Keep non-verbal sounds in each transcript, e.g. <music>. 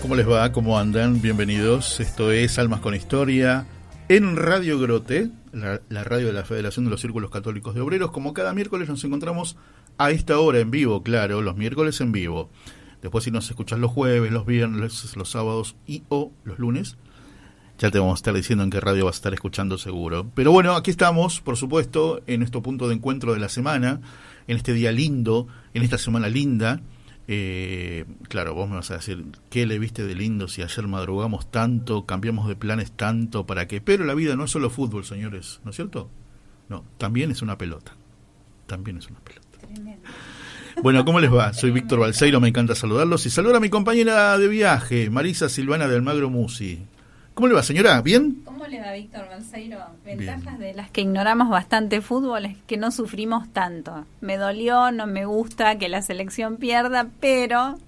¿Cómo les va? ¿Cómo andan? Bienvenidos. Esto es Almas con Historia en Radio Grote, la, radio de la Federación de los Círculos Católicos de Obreros. Como cada miércoles nos encontramos a esta hora en vivo, claro, los miércoles en vivo. Después si nos escuchas los jueves, los viernes, los sábados y o los lunes, ya te vamos a estar diciendo en qué radio vas a estar escuchando seguro. Pero bueno, aquí estamos, por supuesto, en nuestro punto de encuentro de la semana, en este día lindo, en esta semana linda eh, claro, vos me vas a decir, ¿qué le viste de lindo si ayer madrugamos tanto, cambiamos de planes tanto, para qué? Pero la vida no es solo fútbol, señores, ¿no es cierto? No, también es una pelota. También es una pelota. Bueno, ¿cómo les va? Soy Víctor Balseiro, me encanta saludarlos y saludar a mi compañera de viaje, Marisa Silvana del Magro Musi. ¿Cómo le va, señora? ¿Bien? ¿Cómo le va, Víctor Balseiro? Ventajas de las que ignoramos bastante fútbol es que no sufrimos tanto. Me dolió, no me gusta que la selección pierda, pero,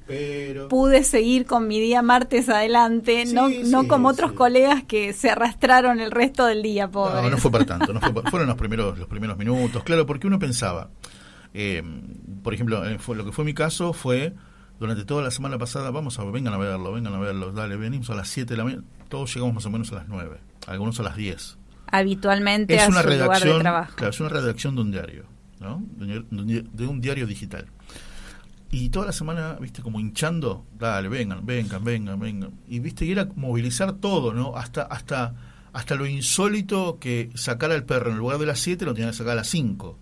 pude seguir con mi día martes adelante, no, no como otros colegas que se arrastraron el resto del día, pobre. No, no fue para tanto, no <laughs> fueron los primeros, los primeros minutos, claro, porque uno pensaba, eh, por ejemplo, eh, fue, lo que fue mi caso fue durante toda la semana pasada, vamos a vengan a verlo, vengan a verlo, dale, venimos a las 7 de la mañana, todos llegamos más o menos a las 9, algunos a las 10. Habitualmente es una redacción, Claro, es una redacción de un diario, ¿no? De, un diario digital. Y toda la semana, viste, como hinchando, dale, vengan, vengan, vengan, vengan. Y viste, y era movilizar todo, ¿no? Hasta, hasta, hasta lo insólito que sacar al perro en lugar de las 7 lo tenía que sacar a las 5,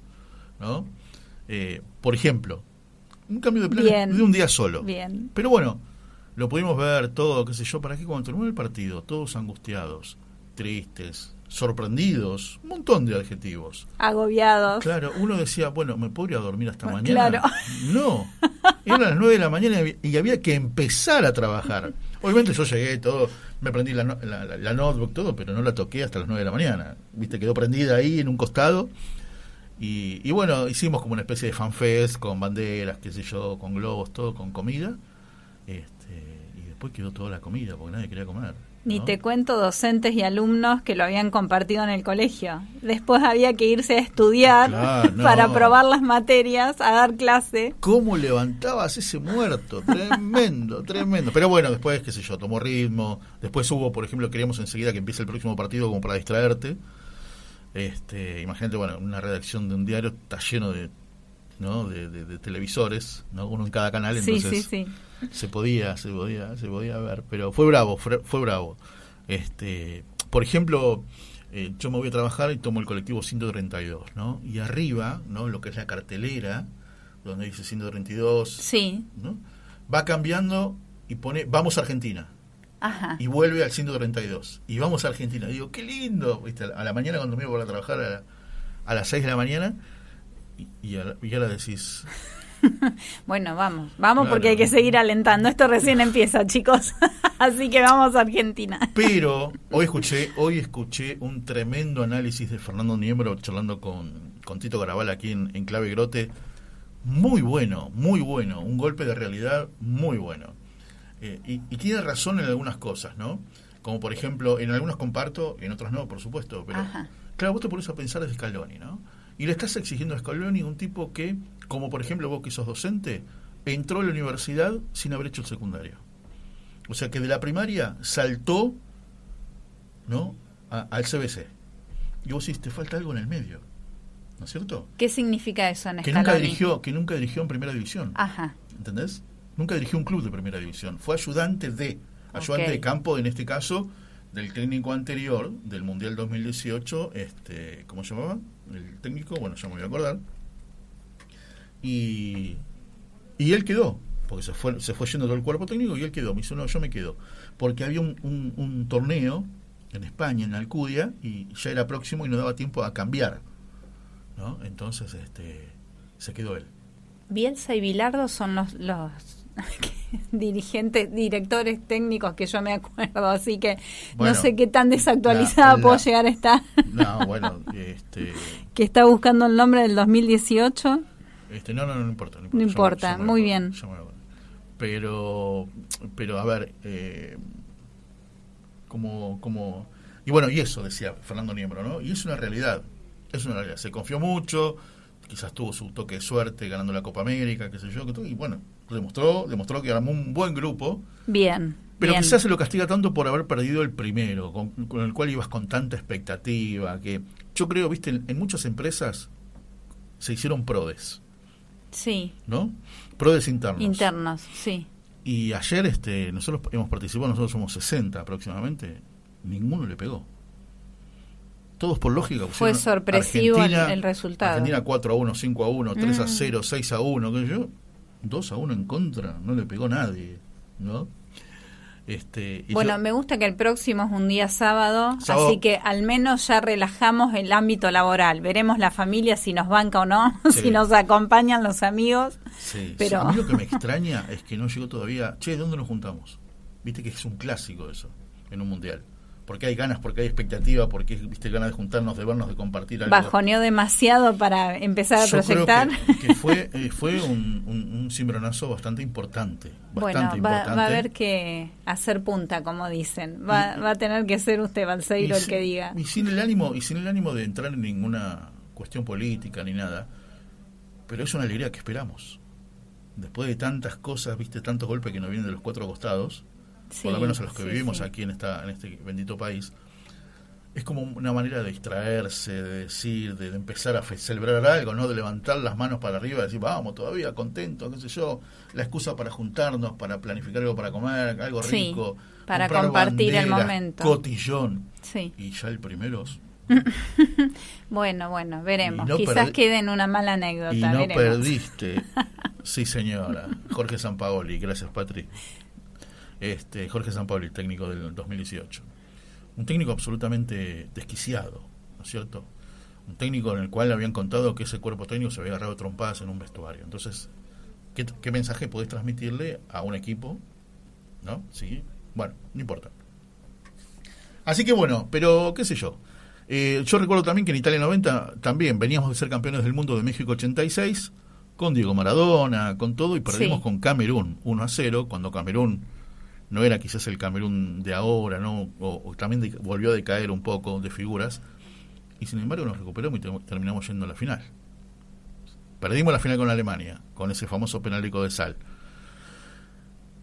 ¿no? Eh, por ejemplo, un cambio de plan de un día solo. Bien. Pero bueno, lo pudimos ver todo, qué sé yo, para que cuando terminó el partido, todos angustiados, tristes, sorprendidos, un montón de adjetivos. Agobiados. Claro, uno decía, bueno, ¿me podría dormir hasta mañana? Claro. <laughs> No, eran las 9 de la mañana y había que empezar a trabajar. Obviamente yo llegué todo, me prendí la, la, notebook, todo, pero no la toqué hasta las 9 de la mañana. Viste, quedó prendida ahí en un costado y, bueno, hicimos como una especie de fanfest con banderas, qué sé yo, con globos, todo con comida. Este, y después quedó toda la comida porque nadie quería comer. Ni te cuento docentes y alumnos que lo habían compartido en el colegio. Después había que irse a estudiar <laughs> para probar las materias, a dar clase. ¿Cómo levantabas ese muerto? Tremendo, <laughs> tremendo. Pero bueno, después, qué sé yo, tomó ritmo. Después hubo, por ejemplo, queríamos enseguida que empiece el próximo partido como para distraerte. Este, imagínate, bueno, una redacción de un diario está lleno de, ¿no? de, televisores, ¿no? uno en cada canal, entonces se podía, se podía, se podía ver, pero fue bravo, fue, bravo. Este, por ejemplo, eh, yo me voy a trabajar y tomo el colectivo 132, ¿no? Y arriba, ¿no? Lo que es la cartelera, donde dice 132, sí. ¿no? Va cambiando y pone vamos a Argentina y vuelve al 132. Y vamos a Argentina. digo, qué lindo. ¿Viste? A la mañana cuando me voy a trabajar a, las 6 de la mañana y, y, ya la decís. <laughs> bueno, vamos, vamos porque hay que seguir alentando. Esto recién empieza, <laughs> chicos. <laughs> Así que vamos a Argentina. Pero hoy escuché, hoy escuché un tremendo análisis de Fernando Niembro charlando con, con Tito Garabal aquí en, en Clave Grote. Muy bueno, muy bueno. Un golpe de realidad muy bueno. Eh, y, tiene razón en algunas cosas, ¿no? Como por ejemplo, en algunos comparto, en otros no, por supuesto, pero claro, vos te pones a pensar desde Scaloni, ¿no? Y le estás exigiendo a Scaloni un tipo que, como por ejemplo vos que sos docente, entró a la universidad sin haber hecho el secundario. O sea que de la primaria saltó, ¿no? al CBC. y vos decís, te falta algo en el medio. ¿No es cierto? ¿Qué significa eso en que nunca dirigió Que nunca dirigió en primera división. Ajá. ¿Entendés? Nunca dirigió un club de primera división. Fue ayudante de, ayudante de campo, en este caso, del técnico anterior del Mundial 2018, este, ¿cómo se llamaba? El técnico, bueno, ya me voy a acordar. Y, y él quedó, porque se fue, se fue yendo todo el cuerpo técnico y él quedó. Me dice, no, yo me quedo. Porque había un, un, torneo en España, en Alcudia, y ya era próximo y no daba tiempo a cambiar. ¿no? Entonces este, se quedó él. Bielsa y Bilardo son los, los <laughs> dirigentes, directores técnicos que yo me acuerdo, así que no sé qué tan desactualizada puedo llegar a estar. No, bueno, este, <laughs> que está buscando el nombre del 2018. Este, no, no, no importa. No importa, muy bien. Pero, pero a ver, eh, como, como... Y bueno, y eso decía Fernando Niembro, ¿no? Y es una realidad, es una realidad. Se confió mucho, quizás tuvo su toque de suerte ganando la Copa América, qué sé yo, y bueno, demostró, demostró que armó un buen grupo. Bien. Pero quizás se lo castiga tanto por haber perdido el primero, con, el cual ibas con tanta expectativa, que yo creo, viste, en, muchas empresas se hicieron prodes. Sí. ¿No? Prodes internos. Internos, sí. Y ayer este nosotros hemos participado, nosotros somos 60 aproximadamente, ninguno le pegó todos por lógica. Fue sorpresivo el, resultado. Argentina 4 a 1, 5 a 1, 3 a 0, 6 a 1, que yo, 2 a 1 en contra, no le pegó nadie, ¿no? Este, bueno, me gusta que el próximo es un día sábado, así que al menos ya relajamos el ámbito laboral. Veremos la familia si nos banca o no, <laughs> si nos acompañan los amigos. Sí, pero... a mí lo que me <laughs> extraña es que no llegó todavía. Che, ¿de dónde nos juntamos? Viste que es un clásico eso en un mundial porque hay ganas, porque hay expectativa, porque viste ganas de juntarnos, de vernos, de compartir algo. Bajoneó demasiado para empezar a proyectar. que, <laughs> fue, eh, fue un, un, cimbronazo bastante importante. Bastante bueno, va, va, a haber que hacer punta, como dicen. Va, va a tener que ser usted, Balseiro, el que diga. Y sin el ánimo, y sin el ánimo de entrar en ninguna cuestión política ni nada, pero es una alegría que esperamos. Después de tantas cosas, viste, tantos golpes que nos vienen de los cuatro costados, por lo menos a los que vivimos aquí en, esta, en este bendito país, es como una manera de distraerse, de decir, de, empezar a celebrar algo, ¿no? De levantar las manos para arriba y decir, vamos, todavía contento, qué sé yo, la excusa para juntarnos, para planificar algo para comer, algo rico, para compartir el momento. Cotillón. Y ya el primero <laughs> bueno, bueno, veremos. Quizás quede en una mala anécdota. Y no perdiste. <laughs> sí, señora. Jorge Sampaoli. Gracias, Patri este, Jorge Sampaoli, técnico del 2018. Un técnico absolutamente desquiciado, ¿no es cierto? Un técnico en el cual habían contado que ese cuerpo técnico se había agarrado trompadas en un vestuario. Entonces, ¿qué, mensaje podés transmitirle a un equipo? ¿No? Sí. Bueno, no importa. Así que bueno, pero qué sé yo. Eh, yo recuerdo también que en Italia 90 también veníamos de ser campeones del mundo de México 86 con Diego Maradona, con todo, y perdimos con Camerún 1 a 0, cuando Camerún no era quizás el Camerún de ahora, ¿no? O, también volvió a decaer un poco de figuras, y sin embargo nos recuperamos y terminamos yendo a la final. Perdimos la final con Alemania, con ese famoso penalico de sal.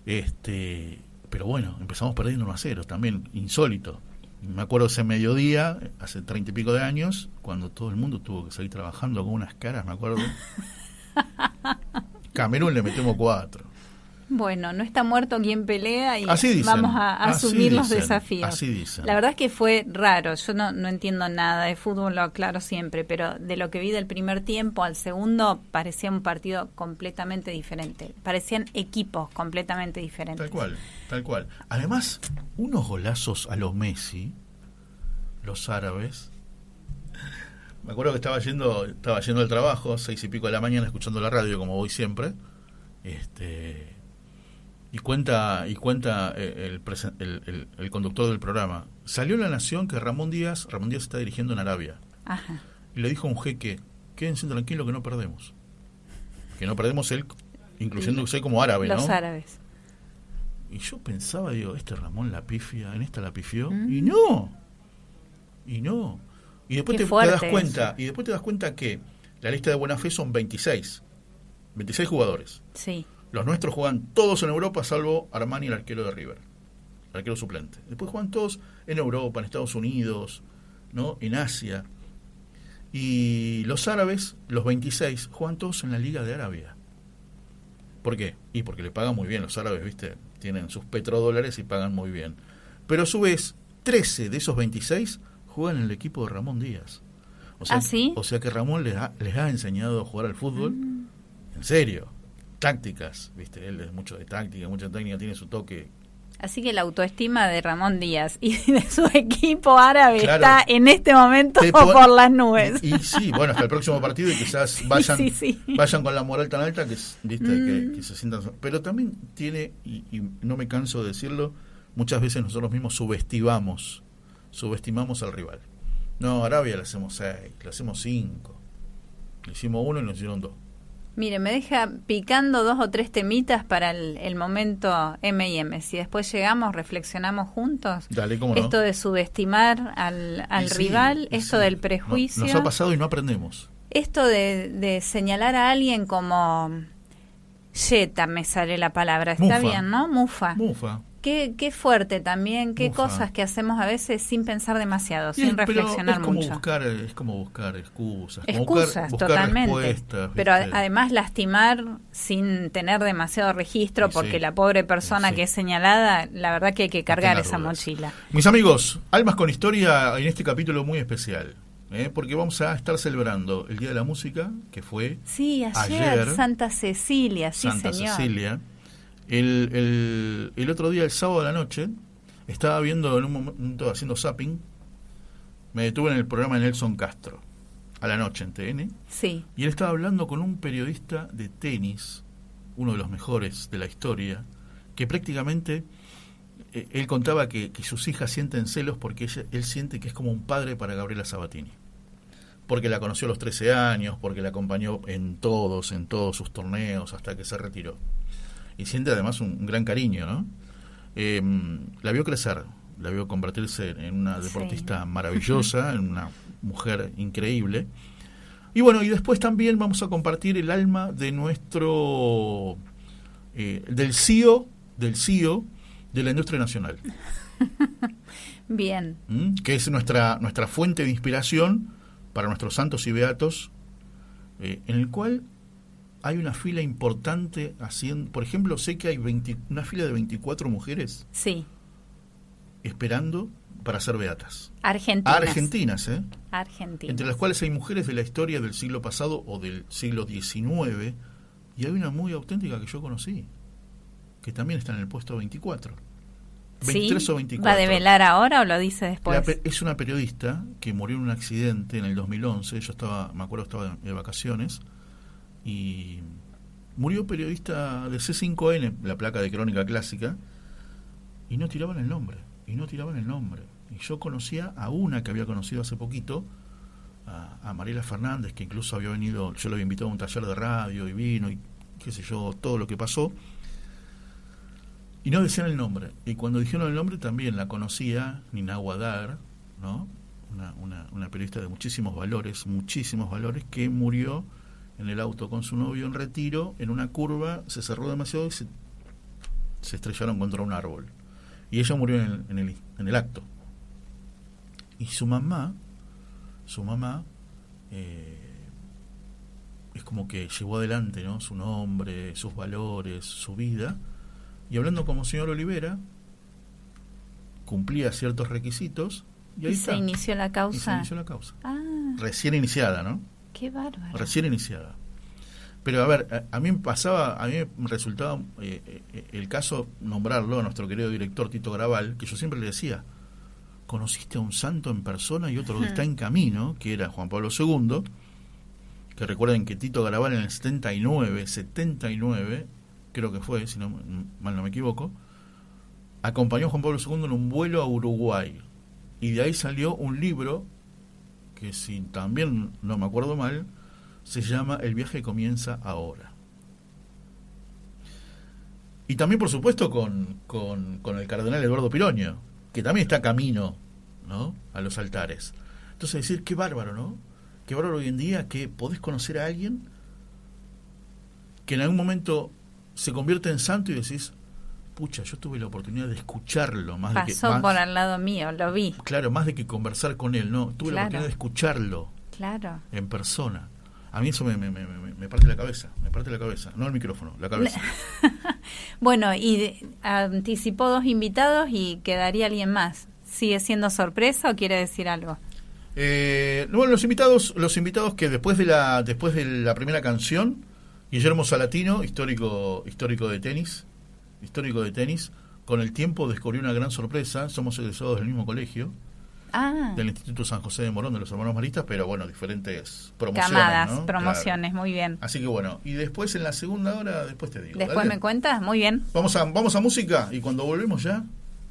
Este, pero bueno, empezamos perdiendo 1 a 0, también insólito. Me acuerdo ese mediodía, hace treinta y pico de años, cuando todo el mundo tuvo que seguir trabajando con unas caras, me acuerdo. <laughs> Camerún le metemos cuatro. Bueno, no está muerto quien pelea y vamos a, asumir los desafíos. La verdad es que fue raro. Yo no, no entiendo nada de fútbol, lo aclaro siempre, pero de lo que vi del primer tiempo al segundo parecía un partido completamente diferente. Parecían equipos completamente diferentes. Tal cual, tal cual. Además, unos golazos a los Messi, los árabes. Me acuerdo que estaba yendo, estaba yendo al trabajo, seis y pico de la mañana, escuchando la radio como voy siempre. Este y cuenta, y cuenta eh, el, el, el, conductor del programa. Salió la nación que Ramón Díaz, Ramón Díaz está dirigiendo en Arabia. Y le dijo a un jeque, quédense tranquilos que no perdemos. Que no perdemos él, incluyendo usted como árabe, Los árabes. Y yo pensaba, digo, este Ramón la pifia, en esta la pifió. Mm. Y no. Y no. Y después te, das cuenta, y después te das cuenta que la lista de buena fe son 26. 26 jugadores. Sí. Los nuestros juegan todos en Europa, salvo Armani, el arquero de River, el arquero suplente. Después juegan todos en Europa, en Estados Unidos, ¿no? en Asia. Y los árabes, los 26, juegan todos en la Liga de Arabia. ¿Por qué? Y porque le pagan muy bien. Los árabes, viste, tienen sus petrodólares y pagan muy bien. Pero a su vez, 13 de esos 26 juegan en el equipo de Ramón Díaz. O sea, ¿Ah, sí? o sea que Ramón les ha, les ha enseñado a jugar al fútbol. Mm. En serio. Tácticas, viste, él es mucho de táctica, mucha técnica, tiene su toque Así que la autoestima de Ramón Díaz y <laughs> de su equipo árabe Claro. está en este momento por las nubes. Y, y sí, bueno, hasta el próximo partido y quizás <laughs> vayan, Sí, sí. vayan con la moral tan alta que, viste, Mm. que, que se sientan. Pero también tiene, y, y no me canso de decirlo, muchas veces nosotros mismos subestimamos, subestimamos al rival. No, Arabia le hacemos seis, le hacemos cinco. Le hicimos uno y nos hicieron dos. Mire, me deja picando dos o tres temitas para el, el momento M&M. Si después llegamos, reflexionamos juntos. Dale, cómo no. Esto de subestimar al, al sí, rival, esto sí. del prejuicio. nos ha pasado y no aprendemos. Esto de, de señalar a alguien como yeta, me sale la palabra, está Mufa. bien, ¿no? Mufa. Mufa. Qué, qué fuerte también, qué cosas que hacemos a veces sin pensar demasiado, sin reflexionar es como mucho. Buscar, es como buscar excusas. Excusas, buscar totalmente. Pero además lastimar sin tener demasiado registro, Sí, porque sí. la pobre persona que es señalada, la verdad que hay que cargar esa mochila. Mis amigos, Almas con Historia en este capítulo muy especial, ¿eh? porque vamos a estar celebrando el Día de la Música, que fue Sí, ayer, Ayer, Santa Cecilia, sí Santa señor. Cecilia. El, el, el otro día, el sábado de la noche, estaba viendo en un momento, haciendo zapping, me detuve en el programa de Nelson Castro, a la noche en TN, Sí, y él estaba hablando con un periodista de tenis, uno de los mejores de la historia, que prácticamente eh, él contaba que, que sus hijas sienten celos porque ella- él siente que es como un padre para Gabriela Sabatini. Porque la conoció a los 13 años, porque la acompañó en todos, en todos sus torneos, hasta que se retiró. Y siente además un, un gran cariño, ¿no? Eh, la vio crecer, la vio convertirse en una Sí. deportista maravillosa, en una mujer increíble. Y bueno, y después también vamos a compartir el alma de nuestro, eh, del CEO, del CEO de la industria nacional, <laughs> bien. ¿m? que es nuestra, nuestra fuente de inspiración para nuestros santos y beatos, eh, en el cual hay una fila importante haciendo, por ejemplo, sé que hay 20 una fila de 24 mujeres Sí, esperando para ser beatas. Argentina. Argentinas, ¿eh? Argentina. entre las cuales hay mujeres de la historia del siglo pasado o del siglo XIX, y hay una muy auténtica que yo conocí, que también está en el puesto 24. 23 ¿Sí? o 24. ¿Va a develar ahora o lo dice después? La es una periodista que murió en un accidente en el 2011, yo estaba, me acuerdo, estaba de vacaciones, y murió periodista de C5N, la placa de crónica clásica, y no tiraban el nombre, y no tiraban el nombre. Y yo conocía a una que había conocido hace poquito, a, a Mariela Fernández, que incluso había venido, yo la había invitado a un taller de radio y vino, y qué sé yo, todo lo que pasó. Y no decían el nombre. Y cuando dijeron el nombre también la conocía Nina Guadar, ¿no? Una, una, una periodista de muchísimos valores, muchísimos valores, que murió en el auto con su novio en retiro, en una curva, se cerró demasiado y se, se estrellaron contra un árbol. Y ella murió en el, en el, en el acto. Y su mamá, su mamá, eh, es como que llevó adelante ¿no? su nombre, sus valores, su vida, y hablando como señor Olivera, cumplía ciertos requisitos, y ahí y está. se inició la Y se causa. inició la causa. Ah, Recién iniciada, ¿no? Qué bárbaro. Recién iniciada. Pero a ver, a, a mí me pasaba, a mí me resultaba eh, eh, el caso nombrarlo a nuestro querido director Tito Graval, que yo siempre le decía, conociste a un santo en persona y otro que está en camino, que era Juan Pablo II, que recuerden que Tito Graval en el 79, 79, creo que fue, si no mal no me equivoco, acompañó a Juan Pablo II en un vuelo a Uruguay. Y de ahí salió un libro que si también no me acuerdo mal, se llama El viaje comienza ahora. Y también, por supuesto, con, con, con el cardenal Eduardo Piroño, que también está camino ¿no? a los altares. Entonces, decir, qué bárbaro, ¿no? Qué bárbaro hoy en día que podés conocer a alguien que en algún momento se convierte en santo y decís, pucha, yo tuve la oportunidad de escucharlo más de que Pasó más- por al lado mío, lo vi. Claro, más de que conversar con él, no, tuve la oportunidad de escucharlo. Claro. En persona. A mí eso me, me, me, me, parte la cabeza, me parte la cabeza, no el micrófono, la cabeza. <laughs> bueno, y anticipó dos invitados y quedaría alguien más. ¿Sigue siendo sorpresa o quiere decir algo? Eh, bueno, los invitados, los invitados que después de la, después de la primera canción, Guillermo Salatino, histórico, histórico de tenis, histórico de tenis, con el tiempo descubrió una gran sorpresa, somos egresados del mismo colegio, ah. del Instituto San José de Morón de los Hermanos Maristas, pero bueno, diferentes promociones. Camadas, promociones, muy bien. Así que bueno, y después en la segunda hora, después te digo. Después me cuentas, muy bien. Vamos a, vamos a música y cuando volvemos ya,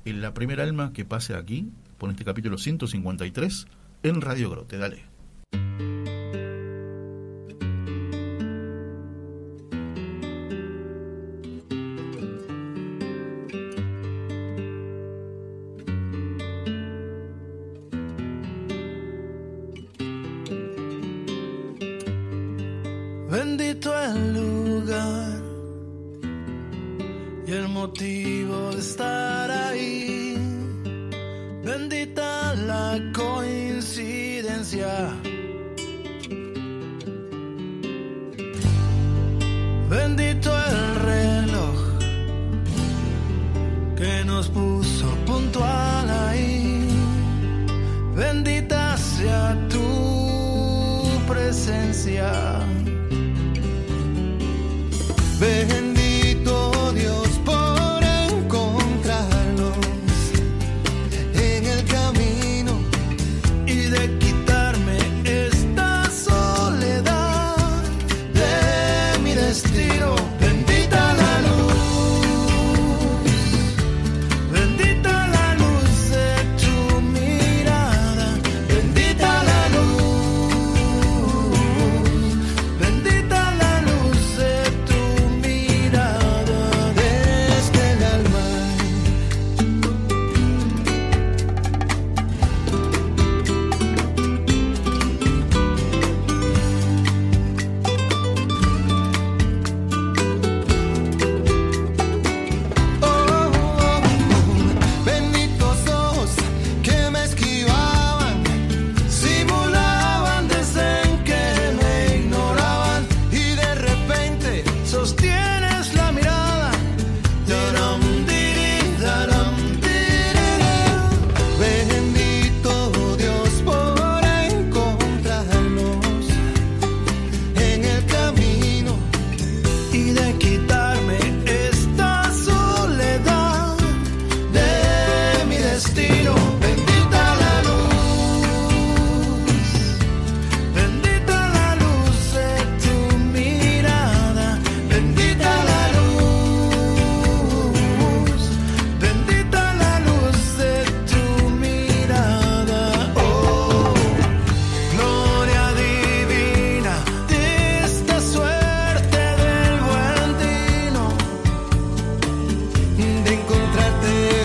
en la primera alma que pase aquí, por este capítulo 153, en Radio Grote, dale.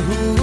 who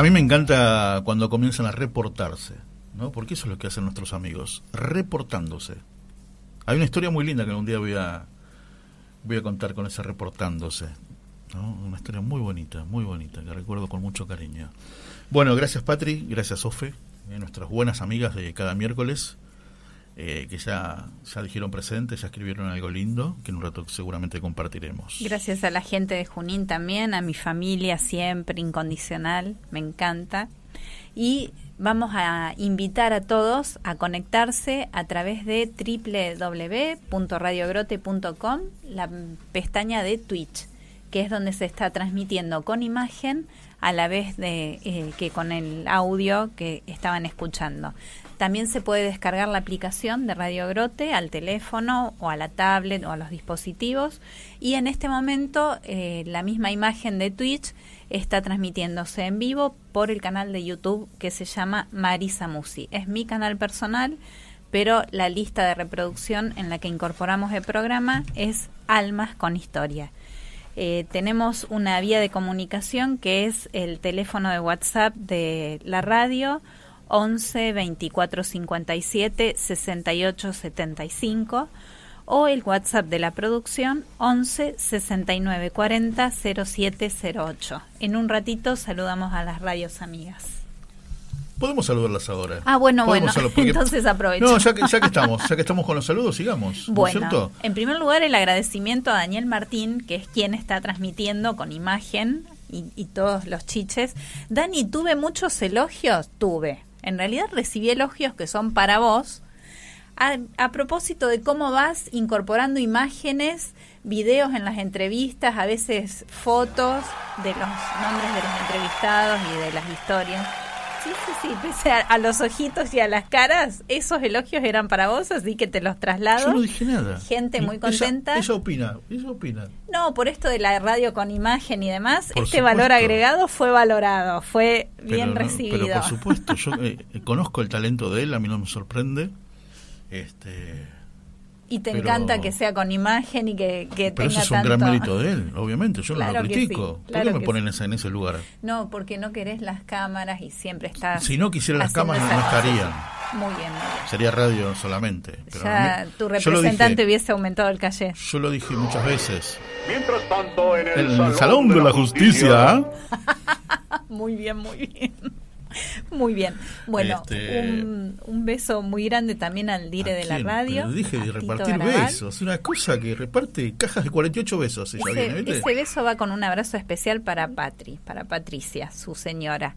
A mí me encanta cuando comienzan a reportarse, ¿no? Porque eso es lo que hacen nuestros amigos, reportándose. Hay una historia muy linda que un día voy a voy a contar con ese reportándose, ¿no? Una historia muy bonita, muy bonita, que recuerdo con mucho cariño. Bueno, gracias Patri, gracias Ofe, eh, nuestras buenas amigas de cada miércoles. Eh, que ya, ya dijeron presente, ya escribieron algo lindo, que en un rato seguramente compartiremos. Gracias a la gente de Junín también, a mi familia siempre, incondicional, me encanta. Y vamos a invitar a todos a conectarse a través de www.radiogrote.com, la pestaña de Twitch, que es donde se está transmitiendo con imagen a la vez de eh, que con el audio que estaban escuchando. También se puede descargar la aplicación de Radio Grote al teléfono o a la tablet o a los dispositivos. Y en este momento eh, la misma imagen de Twitch está transmitiéndose en vivo por el canal de YouTube que se llama Marisa Musi. Es mi canal personal, pero la lista de reproducción en la que incorporamos el programa es Almas con Historia. Eh, tenemos una vía de comunicación que es el teléfono de WhatsApp de la radio 11 24 57 68 75 o el WhatsApp de la producción 11 69 40 0708. En un ratito saludamos a las radios amigas. Podemos saludarlas ahora. Ah, bueno, bueno, <laughs> entonces aprovecho. No, ya que, ya que estamos, ya que estamos con los saludos, sigamos. Bueno, en primer lugar el agradecimiento a Daniel Martín, que es quien está transmitiendo con imagen y, y todos los chiches. Dani, tuve muchos elogios, tuve, en realidad recibí elogios que son para vos. A, propósito de cómo vas incorporando imágenes, videos en las entrevistas, a veces fotos de los nombres de los entrevistados y de las historias. Sí, sí, sí, pese a, los ojitos y a las caras, esos elogios eran para vos, así que te los traslado. Yo no dije nada. Gente muy contenta. Ella, opina, ella opina. No, por esto de la radio con imagen y demás, este valor agregado fue valorado, fue bien recibido. pero por supuesto, yo <laughs> eh, conozco el talento de él, a mí no me sorprende. Este y te encanta que sea con imagen y que, que pero tenga eso es un gran mérito de él, obviamente. Yo no lo critico. ¿Por qué me ponen en ese lugar? No, porque no querés las cámaras y siempre estás. Si no quisiera las cámaras, no estarían. Muy bien, Sería radio solamente. ya tu representante hubiese aumentado el calle. Yo lo dije muchas veces. Mientras tanto, en el, Salón, de la Justicia. <laughs> <laughs> muy bien, muy bien. <laughs> Muy bien. Bueno, este, un, beso muy grande también al dire de la radio. Pero dije de repartir besos. Una cosa que reparte cajas de 48 besos. ese, ese beso va con un abrazo especial para Patri, para Patricia, su señora.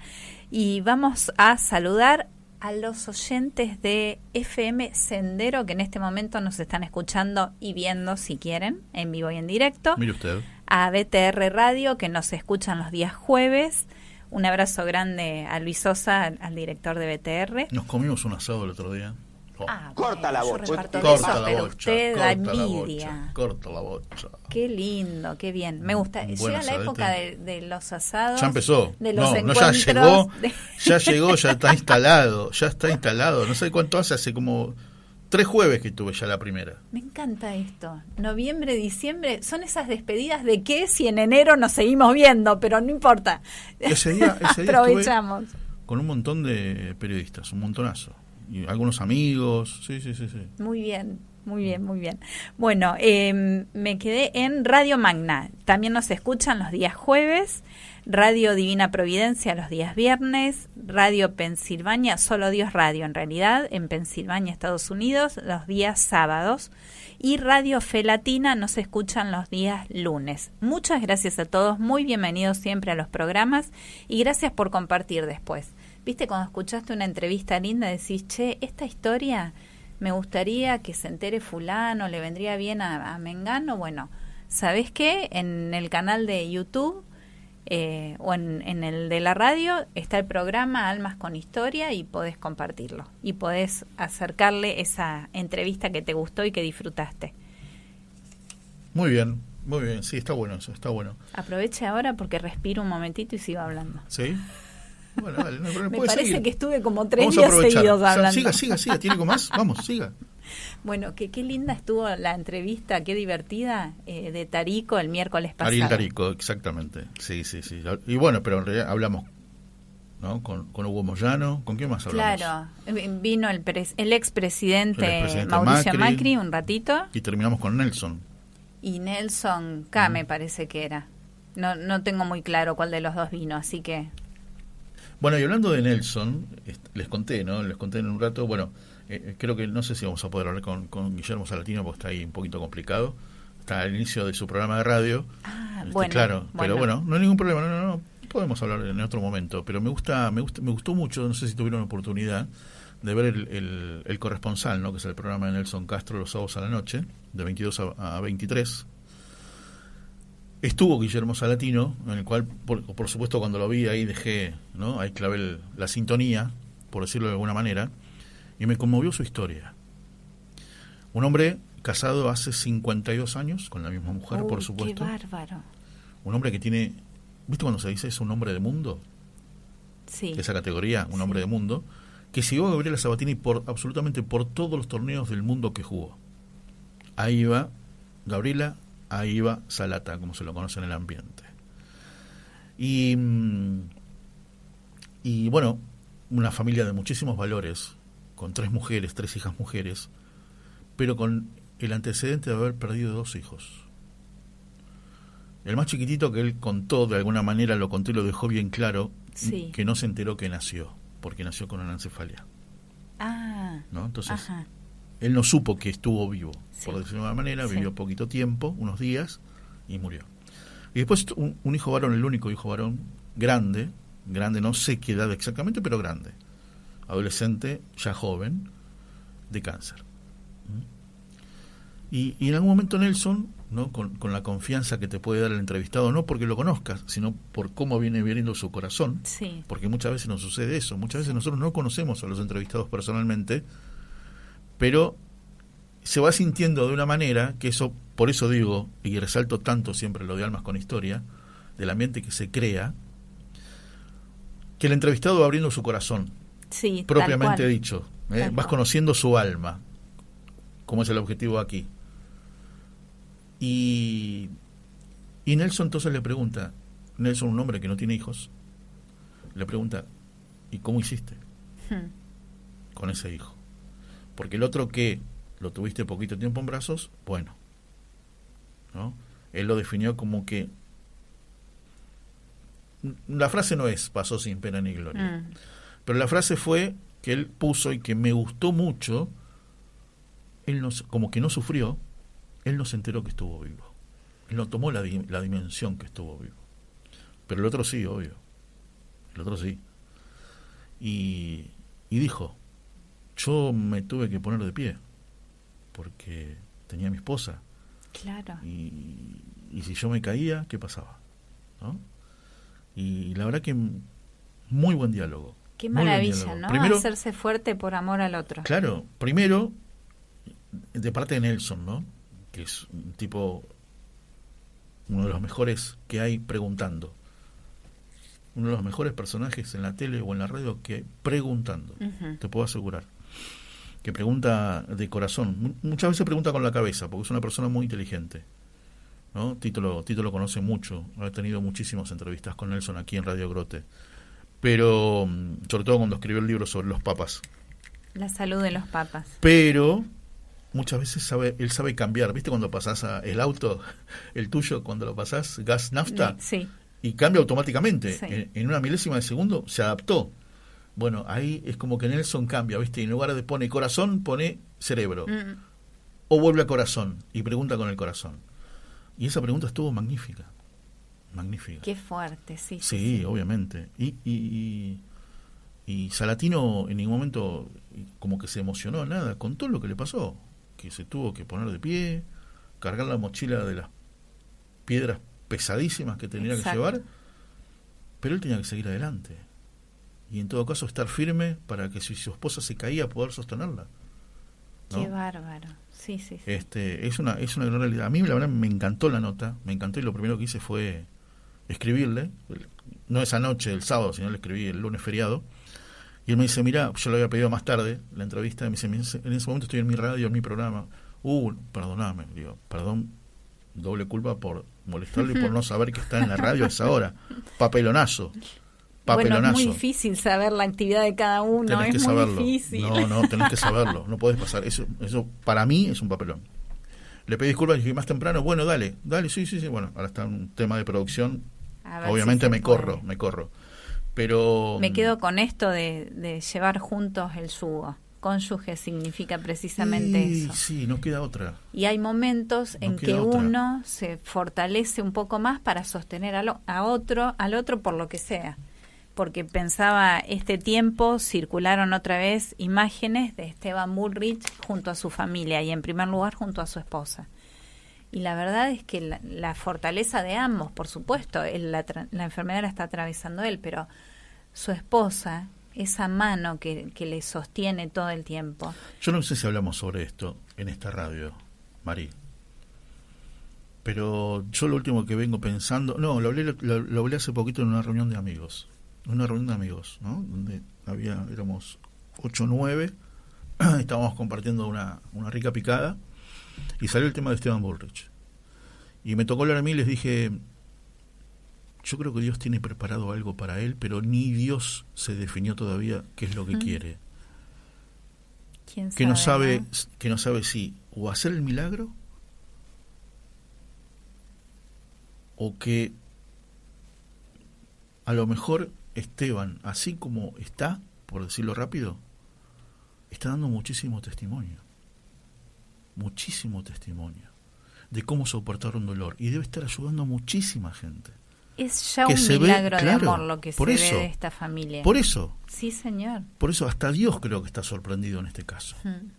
Y vamos a saludar a los oyentes de FM Sendero que en este momento nos están escuchando y viendo si quieren, en vivo y en directo. Mire usted. A BTR Radio que nos escuchan los días jueves un abrazo grande a Luis Sosa, al, director de BTR. Nos comimos un asado el otro día. Oh. Ah, corta la bocha. Corta la bocha. Usted da envidia. Corta la bocha. Qué lindo, qué bien. Me gusta. Llega la época de, los asados. Ya empezó. De los no, no, ya llegó. Ya llegó, ya está instalado. Ya está instalado. No sé cuánto hace, hace como tres jueves que tuve ya la primera. Me encanta esto. Noviembre, diciembre, son esas despedidas de qué si en enero nos seguimos viendo, pero no importa. Ese día, <laughs> ese día Aprovechamos. con un montón de periodistas, un montonazo. Y algunos amigos, sí, sí, sí, sí. Muy bien. Muy bien, muy bien. Bueno, eh, me quedé en Radio Magna. También nos escuchan los días jueves. Radio Divina Providencia los días viernes, Radio Pensilvania, solo Dios Radio en realidad, en Pensilvania, Estados Unidos, los días sábados. Y Radio Fe Latina nos escuchan los días lunes. Muchas gracias a todos, muy bienvenidos siempre a los programas y gracias por compartir después. Viste, cuando escuchaste una entrevista linda, decís, che, esta historia me gustaría que se entere fulano, le vendría bien a, a Mengano, bueno ¿sabes qué? En el canal de YouTube eh, o en, el de la radio está el programa Almas con Historia y podés compartirlo y podés acercarle esa entrevista que te gustó y que disfrutaste. Muy bien, muy bien, sí, está bueno eso, está bueno. Aproveche ahora porque respiro un momentito y sigo hablando. Sí. Bueno, dale, <laughs> Me parece que estuve como tres días seguidos hablando. siga, siga, siga, ¿tiene algo más? <laughs> Vamos, siga. Bueno, que, qué linda estuvo la entrevista, qué divertida, eh, de Tarico el miércoles pasado. Ariel Tarico, exactamente. Sí, sí, sí. Y bueno, pero en realidad hablamos ¿no? Con, Hugo Moyano, ¿con quién más hablamos? Claro, vino el, el expresidente Mauricio Macri, un ratito. Y terminamos con Nelson. Y Nelson K, me parece que era. No, no tengo muy claro cuál de los dos vino, así que... Bueno, y hablando de Nelson, les conté, ¿no? Les conté en un rato, bueno, eh, eh, creo que no sé si vamos a poder hablar con, con, Guillermo Salatino porque está ahí un poquito complicado. Está al inicio de su programa de radio. Ah, este, bueno, claro, pero bueno, no hay ningún problema, no, no, no, podemos hablar en otro momento. Pero me gusta, me gusta, me gustó mucho, no sé si tuvieron la oportunidad de ver el, el, corresponsal, ¿no? que es el programa de Nelson Castro los sábados a la noche, de 22 a, 23. Estuvo Guillermo Salatino, en el cual, por, supuesto, cuando lo vi ahí dejé, ¿no? Ahí clavé la sintonía, por decirlo de alguna manera y me conmovió su historia. Un hombre casado hace 52 años con la misma mujer, por supuesto. Qué bárbaro. Un hombre que tiene, ¿viste cuando se dice es un hombre de mundo? Sí. Esa categoría, un hombre de mundo, que siguió a Gabriela Sabatini por absolutamente por todos los torneos del mundo que jugó. Ahí iba Gabriela, ahí iba Salata, como se lo conoce en el ambiente. Y, mm, y bueno, una familia de muchísimos valores, con tres mujeres, tres hijas mujeres, pero con el antecedente de haber perdido dos hijos. El más chiquitito que él contó, de alguna manera lo contó y lo dejó bien claro, que no se enteró que nació, porque nació con una encefalia. Ah. ¿No? Entonces, él no supo que estuvo vivo, por decirlo de alguna manera, vivió poquito tiempo, unos días, y murió. Y después un, un hijo varón, el único hijo varón, grande, grande, no sé qué edad exactamente, pero grande adolescente, ya joven, de cáncer. ¿Mm? Y, en algún momento Nelson, ¿no? Con, la confianza que te puede dar el entrevistado, no porque lo conozcas, sino por cómo viene viendo su corazón, porque muchas veces nos sucede eso, muchas veces nosotros no conocemos a los entrevistados personalmente, pero se va sintiendo de una manera que eso, por eso digo, y resalto tanto siempre lo de Almas con Historia, del ambiente que se crea, que el entrevistado va abriendo su corazón, propiamente dicho. ¿eh? Vas conociendo su alma, como es el objetivo aquí. Y, y Nelson entonces le pregunta, Nelson, un hombre que no tiene hijos, le pregunta, ¿y cómo hiciste hmm. con ese hijo? Porque el otro que lo tuviste poquito tiempo en brazos, bueno, ¿no? Él lo definió como que la frase no es pasó sin pena ni gloria. Hmm. Pero la frase fue que él puso y que me gustó mucho, él no, como que no sufrió, él no se enteró que estuvo vivo. Él no tomó la, la dimensión que estuvo vivo. Pero el otro sí, obvio. El otro sí. Y, y dijo, yo me tuve que poner de pie, porque tenía a mi esposa. Claro. Y, y si yo me caía, ¿qué pasaba? ¿No? Y la verdad que muy buen diálogo. Qué maravilla, ¿no? Primero, Hacerse fuerte por amor al otro. Claro, primero, de parte de Nelson, ¿no? Que es un tipo, uno de los mejores que hay preguntando. Uno de los mejores personajes en la tele o en la radio que hay preguntando, te puedo asegurar. Que pregunta de corazón. Muchas veces pregunta con la cabeza, porque es una persona muy inteligente. ¿no? Tito, lo, Tito lo conoce mucho, ha tenido muchísimas entrevistas con Nelson aquí en Radio Grote pero mm, sobre todo cuando escribió el libro sobre los papas. La salud de los papas. Pero muchas veces sabe, él sabe cambiar, ¿viste? Cuando pasás el auto, <laughs> el tuyo, cuando lo pasás, gas nafta, sí. y cambia automáticamente. En, una milésima de segundo se adaptó. Bueno, ahí es como que Nelson cambia, ¿viste? Y en lugar de pone corazón, pone cerebro. Mm. O vuelve a corazón y pregunta con el corazón. Y esa pregunta estuvo magnífica magnífica. Qué fuerte, sí. Sí, obviamente. Y, y, y, Salatino en ningún momento como que se emocionó, nada, con todo lo que le pasó, que se tuvo que poner de pie, cargar la mochila de las piedras pesadísimas que tenía que llevar, pero él tenía que seguir adelante. Y en todo caso estar firme para que si su esposa se caía poder sostenerla. Qué bárbaro. Sí, sí, Este, es una es una gran realidad. A mí la verdad me encantó la nota, me encantó y lo primero que hice fue escribirle, no esa noche, el sábado, sino le escribí el lunes feriado. Y él me dice, mira, yo lo había pedido más tarde, la entrevista, y me dice, en ese momento estoy en mi radio, en mi programa. Uh, perdoname, digo, perdón, doble culpa por molestarle y por <laughs> no saber que está en la radio a esa hora. Papelonazo. Bueno, es muy difícil saber la actividad de cada uno, es muy saberlo. difícil. No, no, tenés que saberlo, no puedes pasar. Eso, eso para mí es un papelón. Le pedí disculpas y dije más temprano, bueno, dale, dale, sí, sí, sí. Bueno, ahora está un tema de producción. Obviamente me corro, me corro. Pero. Me quedo con esto de, de llevar juntos el sugo cónyuge significa precisamente eso. Sí, no queda otra. Y hay momentos en que uno se fortalece un poco más para sostener a, a, otro, al otro por lo que sea. Porque pensaba, este tiempo circularon otra vez imágenes de Esteban Bullrich junto a su familia y en primer lugar junto a su esposa. Y la verdad es que la, fortaleza de ambos, por supuesto, la, la enfermedad la está atravesando él, pero su esposa, esa mano que, que, le sostiene todo el tiempo. Yo no sé si hablamos sobre esto en esta radio, Marí. Pero yo lo último que vengo pensando, no, lo hablé, lo, hablé hace poquito en una reunión de amigos, una reunión de amigos, ¿no? Donde había, éramos ocho o nueve, <clears throat> estábamos compartiendo una, una rica picada y salió el tema de Esteban Bullrich. Y me tocó hablar a mí y les dije, yo creo que Dios tiene preparado algo para él, pero ni Dios se definió todavía qué es lo que quiere. que no sabe, que no sabe si o hacer el milagro o que a lo mejor Esteban, así como está, por decirlo rápido, está dando muchísimo testimonio. Muchísimo testimonio de cómo soportar un dolor y debe estar ayudando a muchísima gente. Es ya un milagro de amor lo que se ve de esta familia. Por eso. Sí, señor. Por eso hasta Dios creo que está sorprendido en este caso. Hmm.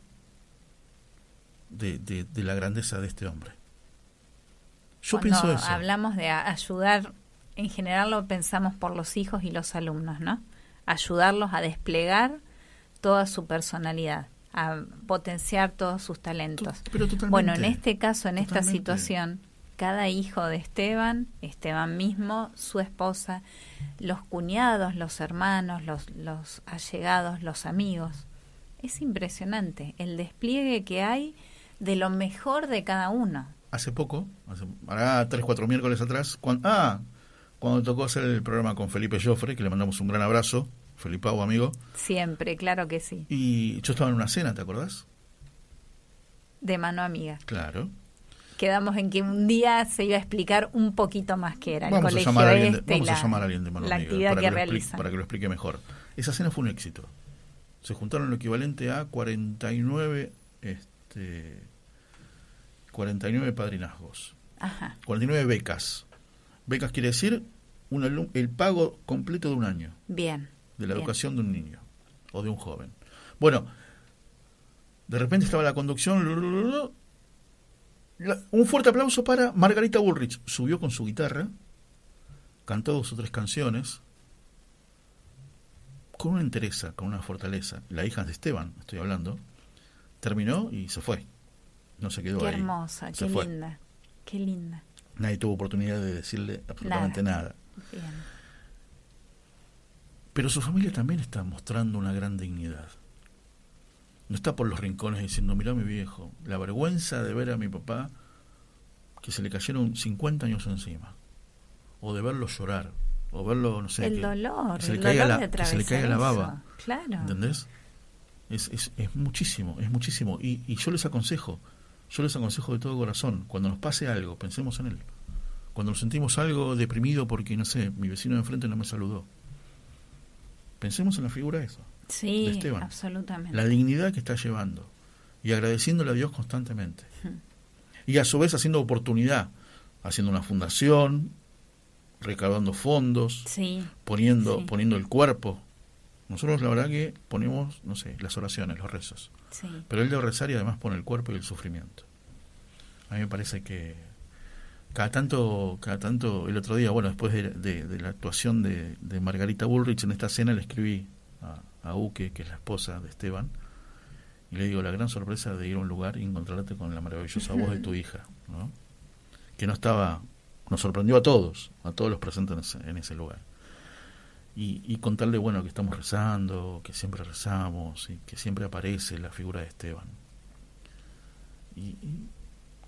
De, de, la grandeza de este hombre. Yo pienso eso. hablamos de ayudar, en general lo pensamos por los hijos y los alumnos, ¿no? Ayudarlos a desplegar toda su personalidad, a potenciar todos sus talentos. bueno, en este caso, en esta situación, cada hijo de Esteban, Esteban mismo, su esposa, los cuñados, los hermanos, los, los allegados, los amigos. Es impresionante el despliegue que hay de lo mejor de cada uno. Hace poco, hace, ahora tres, cuatro miércoles atrás, cuando, ah, cuando tocó hacer el programa con Felipe Joffre, que le mandamos un gran abrazo, Felipe amigo. Siempre, claro que sí. Y yo estaba en una cena, ¿te acordás? De mano amiga. Claro quedamos en que un día se iba a explicar un poquito más qué era el colegio este vamos a llamar a alguien de Mano la actividad para que, realiza. para que lo explique mejor. Esa cena fue un éxito. Se juntaron lo equivalente a 49 este 49 padrinazgos. Ajá. 49 becas. Becas quiere decir un el pago completo de un año. Bien. De la educación de un niño o de un joven. Bueno, de repente estaba la conducción un fuerte aplauso para Margarita Bullrich. Subió con su guitarra, cantó dos o tres canciones, con una entereza, con una fortaleza. La hija de Esteban, estoy hablando, terminó y se fue. No se quedó qué hermosa, qué linda, qué linda. Nadie tuvo oportunidad de decirle absolutamente nada. Pero su familia también está mostrando una gran dignidad. No está por los rincones diciendo, mira mi viejo, la vergüenza de ver a mi papá que se le cayeron 50 años encima. O de verlo llorar. O verlo, no sé. El dolor, se le caiga la, que se le caiga la baba. Claro. ¿Entendés? Es, es, es muchísimo, es muchísimo. Y, y yo les aconsejo, yo les aconsejo de todo corazón, cuando nos pase algo, pensemos en él. Cuando nos sentimos algo deprimido porque, no sé, mi vecino de enfrente no me saludó. Pensemos en la figura de eso. Sí, absolutamente. La dignidad que está llevando y agradeciéndole a Dios constantemente. Y a su vez haciendo oportunidad, haciendo una fundación, recaudando fondos, poniendo, poniendo el cuerpo. Nosotros la verdad que ponemos, no sé, las oraciones, los rezos. Pero él debe rezar y además pone el cuerpo y el sufrimiento. A mí me parece que, cada tanto, cada tanto, el otro día, bueno, después de, la actuación de, Margarita Bullrich en esta escena, le escribí a, a Uke, que es la esposa de Esteban, y le digo, la gran sorpresa de ir a un lugar y encontrarte con la maravillosa voz de tu <laughs> hija, ¿no? que no estaba, nos sorprendió a todos, a todos los presentes en ese, lugar. Y, contarle, bueno, que estamos rezando, que siempre rezamos y que siempre aparece la figura de Esteban. Y,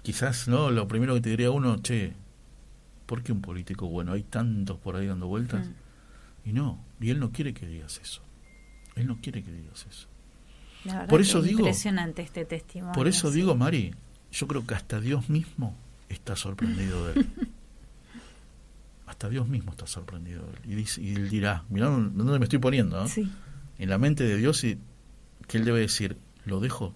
quizás, ¿no? Lo primero que te diría uno, che, ¿por qué un político bueno? Hay tantos por ahí dando vueltas. Mm. Y no, y él no quiere que digas eso. Él no quiere que digas eso por eso digo, impresionante este testimonio. Por eso digo, Mari, yo creo que hasta Dios mismo está sorprendido de él. <laughs> hasta Dios mismo está sorprendido de él. Y, dice, y él dirá, mirá dónde me estoy poniendo, en la mente de Dios, y que él debe decir, lo dejo,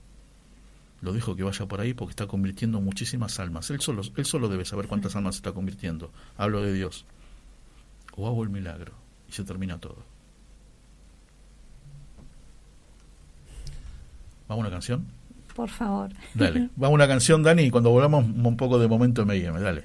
lo dejo que vaya por ahí porque está convirtiendo muchísimas almas. Él solo, él solo debe saber cuántas almas está convirtiendo. Hablo de Dios. O hago el milagro y se termina todo. ¿Vamos a una canción? Por favor. Dale. <laughs> Vamos a una canción, Dani, y cuando volvamos un poco de momento M&M. Dale.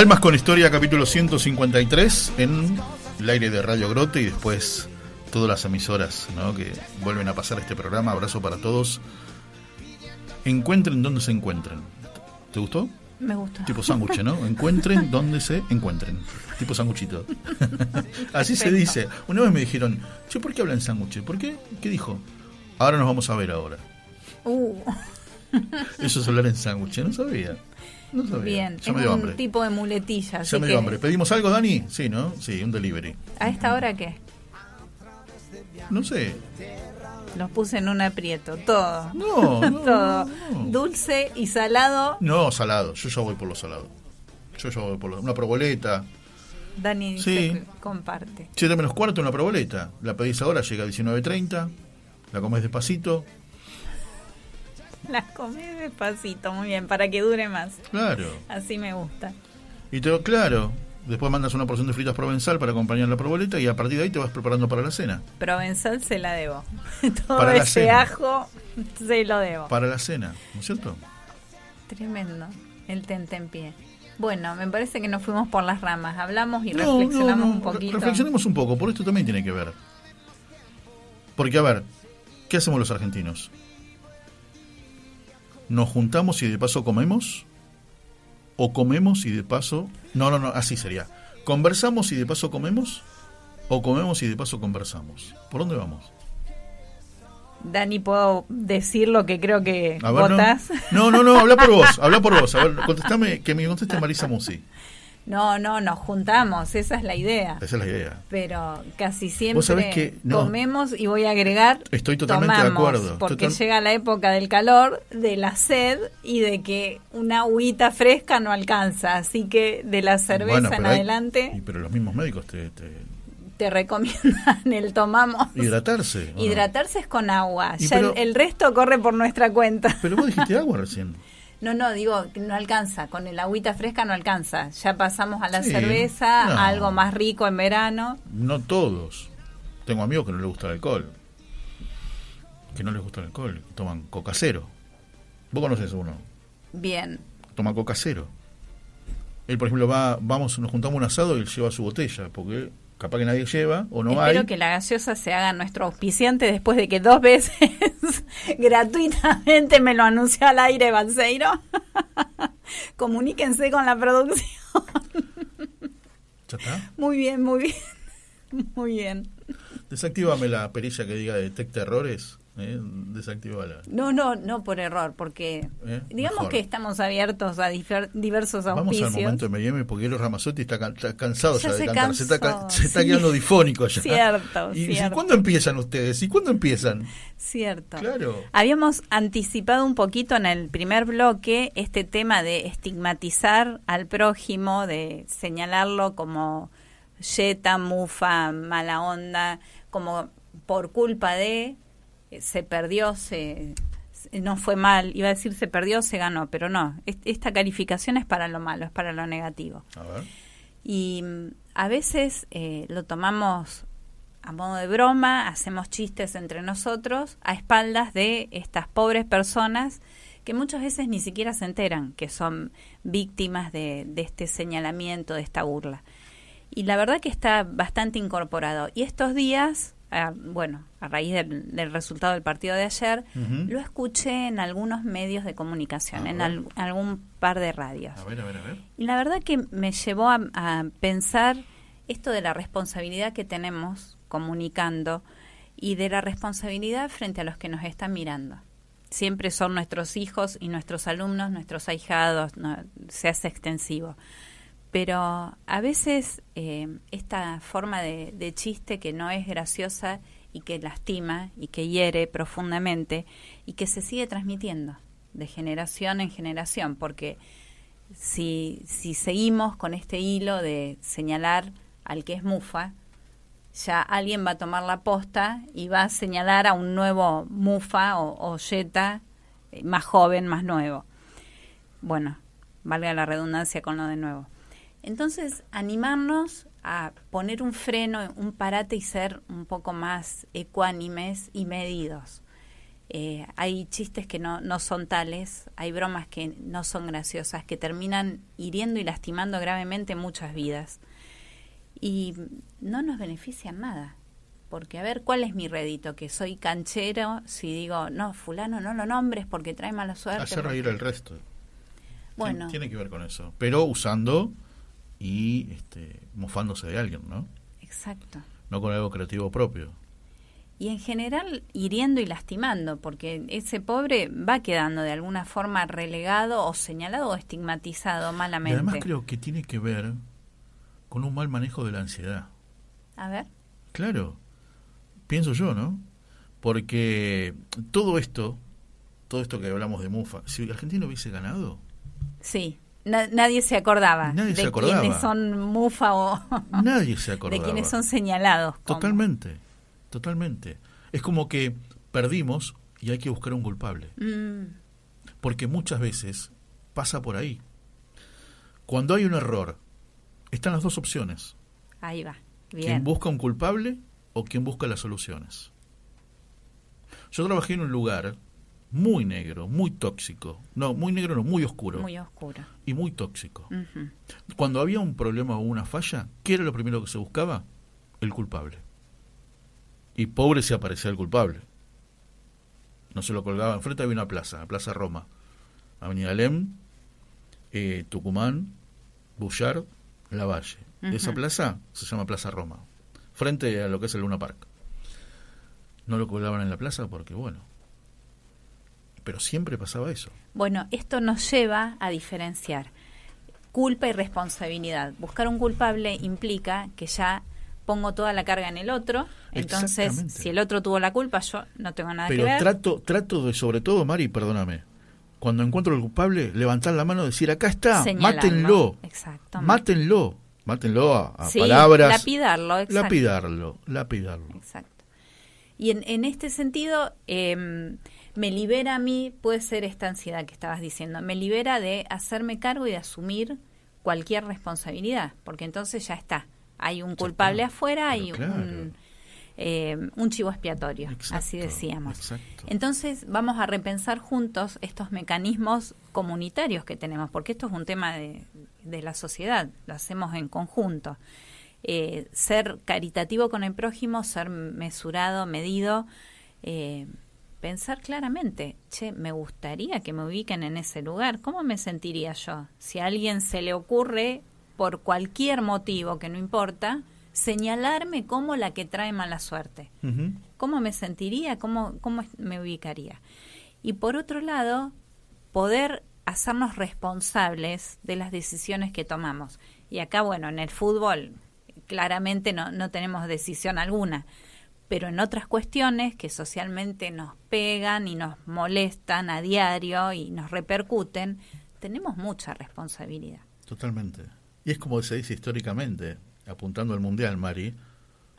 Almas con Historia, capítulo 153, en el aire de Radio Grote y después todas las emisoras ¿no? que vuelven a pasar este programa. Abrazo para todos. Encuentren donde se encuentren ¿Te gustó? Me gusta. Tipo sándwich, ¿no? Encuentren donde se encuentren. Tipo sándwichito. <laughs> Así se dice. Una vez me dijeron, che, ¿por qué hablan sándwich? ¿Por qué? ¿Qué dijo? Ahora nos vamos a ver ahora. Uh. Eso es hablar en sándwich, no sabía. No sabía. Bien, ya me dio un tipo de muletilla. Ya me dio hambre. ¿Pedimos algo, Dani? Sí, ¿no? Sí, un delivery. ¿A esta hora qué? No sé. Los puse en un aprieto, todo. No, <laughs> todo. Dulce y salado. No, salado. Yo ya voy por lo salado. Yo ya voy por lo, una proboleta. Dani sí. comparte. 7 menos cuarto, una proboleta. La pedís ahora, llega a 19.30. La comes despacito. <laughs> La comes despacito, muy bien, para que dure más. Claro. Así me gusta. Y te, claro, Después mandas una porción de fritas provenzal para acompañar la proboleta y a partir de ahí te vas preparando para la cena. Provenzal se la debo. <laughs> Todo para ese ajo se lo debo. Para la cena, ¿no es cierto? Tremendo, el pie. Bueno, me parece que nos fuimos por las ramas. Hablamos y reflexionamos un poquito. Reflexionemos un poco, por esto también tiene que ver. Porque, a ver, ¿qué hacemos los argentinos? ¿Nos juntamos y de paso comemos? o comemos y de paso... No, no, no, así sería. ¿Conversamos y de paso comemos? ¿O comemos y de paso conversamos? ¿Por dónde vamos? Dani, ¿puedo decir lo que creo que votas? No, no, no, habla por <laughs> vos, habla por vos. A ver, contestame, que me conteste Marisa Musi. No, no, nos juntamos, esa es la idea. Esa es la idea. Pero casi siempre comemos y voy a agregar. Estoy totalmente de acuerdo. Porque llega la época del calor, de la sed y de que una agüita fresca no alcanza. Así que de la cerveza en adelante. pero los mismos médicos te, te recomiendan el tomamos. Hidratarse. Hidratarse es con agua. Ya el, resto corre por nuestra cuenta. Pero vos dijiste agua recién. No, no, digo, no alcanza, con el agüita fresca no alcanza. Ya pasamos a la cerveza, algo más rico en verano. No todos. Tengo amigos que no les gusta el alcohol. Que no les gusta el alcohol, toman coca cero. ¿Vos conoces uno? Bien. Toma coca cero. Él, por ejemplo, va, vamos, nos juntamos un asado y él lleva su botella, porque capaz que nadie lleva o no hay. Espero que la gaseosa se haga nuestro auspiciante después de que dos veces <laughs> gratuitamente me lo anunció al aire Balseiro. <laughs> Comuníquense con la producción. ¿Ya está? Muy bien, muy bien. <laughs> Muy bien. Desactívame la perilla que diga detecta errores. ¿Eh? No, no, no por error, porque ¿Eh? digamos que estamos abiertos a diversos auspicios. Vamos al momento de M&M porque los Ramazotti está, cansado ya, de cantar, se está, quedando difónico ya. Cierto, ¿Y, cuándo empiezan ustedes? ¿Y cuándo empiezan? Cierto. Claro. Habíamos anticipado un poquito en el primer bloque este tema de estigmatizar al prójimo, de señalarlo como yeta, mufa, mala onda, como por culpa de se perdió, se no fue mal, iba a decir se perdió, se ganó, pero no, esta calificación es para lo malo, es para lo negativo. Y mm, a veces eh, lo tomamos a modo de broma, hacemos chistes entre nosotros a espaldas de estas pobres personas que muchas veces ni siquiera se enteran que son víctimas de, de este señalamiento, de esta burla. Y la verdad que está bastante incorporado. Y estos días bueno, a raíz del, resultado del partido de ayer, lo escuché en algunos medios de comunicación, en algún par de radios. A ver, a ver, a ver. Y la verdad que me llevó a, pensar esto de la responsabilidad que tenemos comunicando y de la responsabilidad frente a los que nos están mirando. Siempre son nuestros hijos y nuestros alumnos, nuestros ahijados, se hace extensivo pero a veces eh, esta forma de, chiste que no es graciosa y que lastima y que hiere profundamente y que se sigue transmitiendo de generación en generación, porque si, si seguimos con este hilo de señalar al que es mufa, ya alguien va a tomar la posta y va a señalar a un nuevo mufa o, o yeta eh, más joven, más nuevo. Bueno, valga la redundancia con lo de nuevo. Entonces, animarnos a poner un freno, un parate y ser un poco más ecuánimes y medidos. Eh, hay chistes que no, no son tales, hay bromas que no son graciosas, que terminan hiriendo y lastimando gravemente muchas vidas. Y no nos benefician nada. Porque a ver, ¿cuál es mi rédito? Que soy canchero si digo, no, fulano no lo nombres porque trae mala suerte. Hacer reír al resto. Bueno. tiene que ver con eso. Pero usando y este, mofándose de alguien, ¿no? Exacto. No con algo creativo propio. Y en general hiriendo y lastimando, porque ese pobre va quedando de alguna forma relegado o señalado o estigmatizado malamente. Y además creo que tiene que ver con un mal manejo de la ansiedad. A ver. Claro, pienso yo, ¿no? Porque todo esto, todo esto que hablamos de Mufa, si Argentina hubiese ganado. Sí nadie se acordaba de quienes son mufa o <laughs> nadie se acordaba. de quienes son señalados. Totalmente, totalmente. Es como que perdimos y hay que buscar un culpable. Mm. Porque muchas veces pasa por ahí. Cuando hay un error, están las dos opciones. Ahí va. Bien. Quien busca un culpable o quien busca las soluciones. Yo trabajé en un lugar muy negro, muy tóxico. No, muy negro no, muy oscuro. Muy oscuro. Y muy tóxico. Cuando había un problema o una falla, ¿qué era lo primero que se buscaba? El culpable. Y pobre se aparecía el culpable. No se lo colgaba. Enfrente había una plaza, la Plaza Roma. Avenida Lem, eh, Tucumán, Bullard, La Valle. Esa plaza se llama Plaza Roma. Frente a lo que es el Luna Park. No lo colgaban en la plaza porque, bueno, pero siempre pasaba eso. Bueno, esto nos lleva a diferenciar culpa y responsabilidad. Buscar un culpable implica que ya pongo toda la carga en el otro, entonces si el otro tuvo la culpa, yo no tengo nada que ver. Pero trato, trato de, sobre todo, Mari, perdóname, cuando encuentro el culpable, levantar la mano y decir, acá está, mátenlo, Exacto. mátenlo, mátenlo a, palabras. Lapidarlo, exacto. Lapidarlo, lapidarlo. Exacto. Y en, en este sentido, eh, me libera a mí, puede ser esta ansiedad que estabas diciendo, me libera de hacerme cargo y de asumir cualquier responsabilidad, porque entonces ya está, hay un culpable afuera, hay un, eh, un chivo expiatorio, así decíamos. Entonces vamos a repensar juntos estos mecanismos comunitarios que tenemos, porque esto es un tema de, de la sociedad, lo hacemos en conjunto. Eh, ser caritativo con el prójimo, ser mesurado, medido, eh, pensar claramente, che, me gustaría que me ubiquen en ese lugar, ¿cómo me sentiría yo? Si a alguien se le ocurre, por cualquier motivo que no importa, señalarme como la que trae mala suerte. ¿Cómo me sentiría? ¿Cómo, ¿Cómo me ubicaría? Y por otro lado, poder hacernos responsables de las decisiones que tomamos. Y acá, bueno, en el fútbol claramente no, no tenemos decisión alguna pero en otras cuestiones que socialmente nos pegan y nos molestan a diario y nos repercuten, tenemos mucha responsabilidad. Totalmente. Y es como se dice históricamente, apuntando al Mundial, Mari,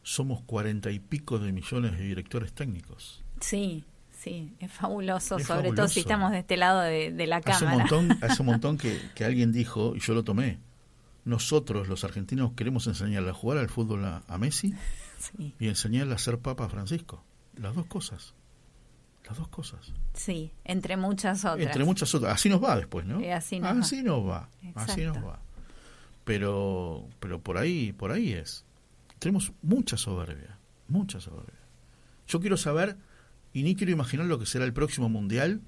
somos cuarenta y pico de millones de directores técnicos. Sí, sí, es fabuloso, sobre todo si estamos de este lado de, la cámara. Hace un montón, <laughs> hace un montón que, que alguien dijo, y yo lo tomé, nosotros los argentinos queremos enseñarle a jugar al fútbol a, Messi y enseñarle a ser papa Francisco. Las dos cosas. Las dos cosas. Sí, entre muchas otras. Entre muchas otras. Así nos va después, ¿no? así nos va. Así nos va. Pero, pero por ahí, por ahí es. Tenemos mucha soberbia, mucha soberbia. Yo quiero saber, y ni quiero imaginar lo que será el próximo mundial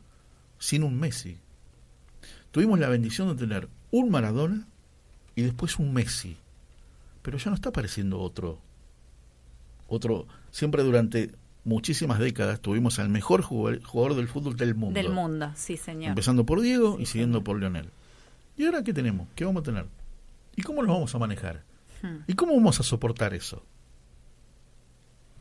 sin un Messi. Tuvimos la bendición de tener un Maradona y después un Messi. Pero ya no está apareciendo otro. Otro, siempre durante muchísimas décadas tuvimos al mejor jugador del fútbol del mundo. Del mundo, sí, señor. Empezando por Diego y siguiendo por Leonel. ¿Y ahora qué tenemos? ¿Qué vamos a tener? ¿Y cómo nos vamos a manejar? Hmm. ¿Y cómo vamos a soportar eso?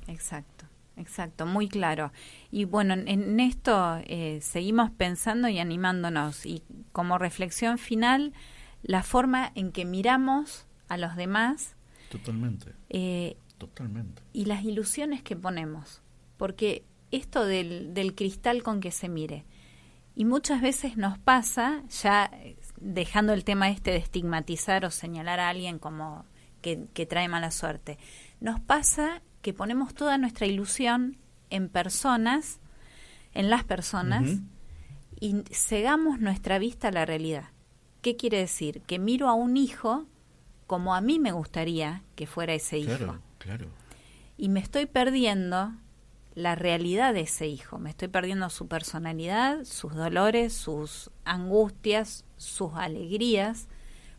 Exacto, exacto, muy claro. Y bueno, en esto eh, seguimos pensando y animándonos. Y como reflexión final, la forma en que miramos a los demás. Totalmente. Eh, Totalmente. Y las ilusiones que ponemos. Porque esto del, del cristal con que se mire. Y muchas veces nos pasa, ya dejando el tema este de estigmatizar o señalar a alguien como que, que trae mala suerte, nos pasa que ponemos toda nuestra ilusión en personas, en las personas, y cegamos nuestra vista a la realidad. ¿Qué quiere decir? Que miro a un hijo como a mí me gustaría que fuera ese hijo. Claro. Y me estoy perdiendo la realidad de ese hijo, me estoy perdiendo su personalidad, sus dolores, sus angustias, sus alegrías,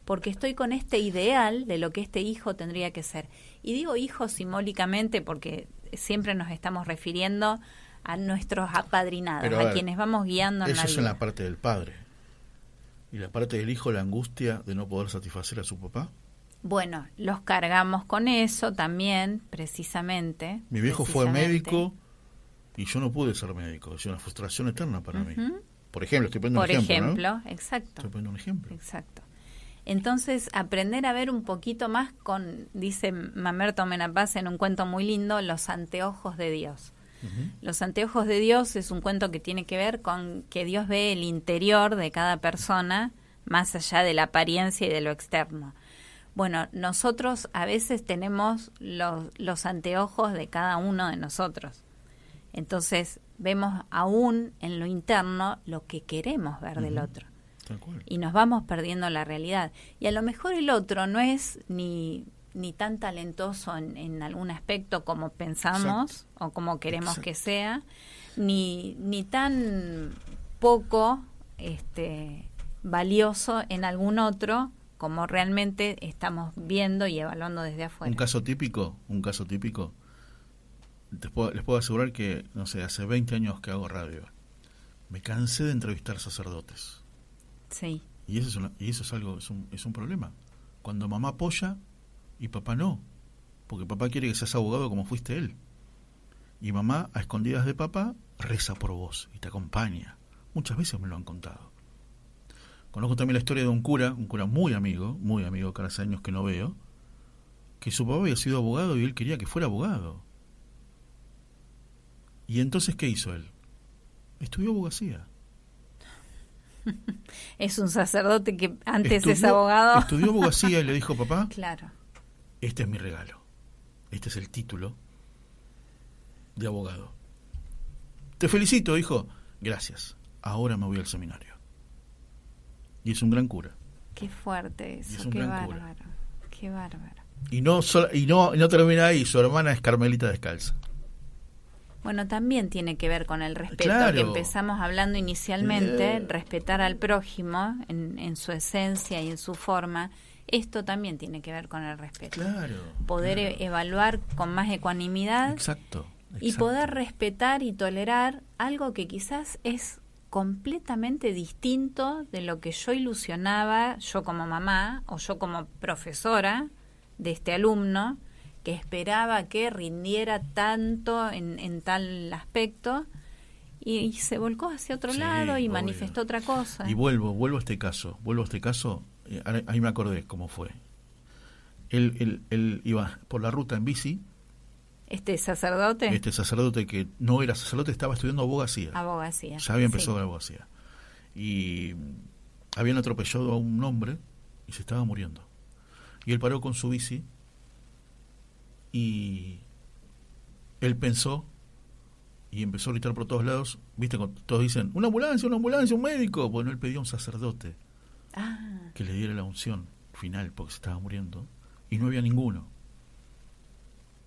porque estoy con este ideal de lo que este hijo tendría que ser. Y digo hijo simbólicamente porque siempre nos estamos refiriendo a nuestros apadrinados, a, quienes vamos guiando en eso es en la parte del padre. ¿Y la parte del hijo, la angustia de no poder satisfacer a su papá? Bueno, los cargamos con eso también, precisamente. Mi viejo fue médico y yo no pude ser médico. Es una frustración eterna para mí. Por ejemplo, estoy poniendo un ejemplo. Por ejemplo, exacto. Estoy poniendo un ejemplo. Exacto. Entonces, aprender a ver un poquito más con, dice Mamerto Menapaz en un cuento muy lindo, los anteojos de Dios. Los anteojos de Dios es un cuento que tiene que ver con que Dios ve el interior de cada persona más allá de la apariencia y de lo externo. Bueno, nosotros a veces tenemos los, los anteojos de cada uno de nosotros. Entonces vemos aún en lo interno lo que queremos ver del otro. Y nos vamos perdiendo la realidad. Y a lo mejor el otro no es ni, ni tan talentoso en, algún aspecto como pensamos o como queremos que sea, ni, ni tan poco este, valioso en algún otro como realmente estamos viendo y evaluando desde afuera. Un caso típico, un caso típico les puedo, asegurar que, no sé, hace 20 años que hago radio. Me cansé de entrevistar sacerdotes. Sí. Y eso es, y eso es algo, es un, es un problema. Cuando mamá apoya y papá no. Porque papá quiere que seas abogado como fuiste él. Y mamá, a escondidas de papá, reza por vos y te acompaña. Muchas veces me lo han contado. Conozco también la historia de un cura, un cura muy amigo, muy amigo, que hace años que no veo, que su papá había sido abogado y él quería que fuera abogado. ¿Y entonces qué hizo él? Estudió abogacía. <laughs> Es un sacerdote que antes es abogado. Estudió abogacía y le dijo, papá, <laughs> claro. este es mi regalo. Este es el título de abogado. Te felicito, hijo. Gracias. Ahora me voy al seminario. Y es un gran cura. Qué fuerte eso. Qué bárbaro. Qué bárbaro. Y no, y no, no termina ahí. Su hermana es Carmelita Descalza. Bueno, también tiene que ver con el respeto que empezamos hablando inicialmente, eh. respetar al prójimo en, su esencia y en su forma. Esto también tiene que ver con el respeto. Claro, poder e-, evaluar con más ecuanimidad. Exacto, Y poder respetar y tolerar algo que quizás es completamente distinto de lo que yo ilusionaba, yo como mamá o yo como profesora de este alumno, que esperaba que rindiera tanto en, tal aspecto y, se volcó hacia otro lado y manifestó otra cosa. Y vuelvo, vuelvo a este caso, vuelvo a este caso, eh, ahí me acordé cómo fue. Él, él, iba por la ruta en bici. ¿Este sacerdote? Este sacerdote que no era sacerdote, estaba estudiando abogacía. Abogacía. Ya había empezado la abogacía. Y habían atropellado a un hombre y se estaba muriendo Y él paró con su bici y él pensó y empezó a gritar por todos lados. ¿Viste? Todos dicen, una ambulancia, una ambulancia, un médico. Bueno, él pidió a un sacerdote ah. que le diera la unción final porque se estaba muriendo. Y no había ninguno.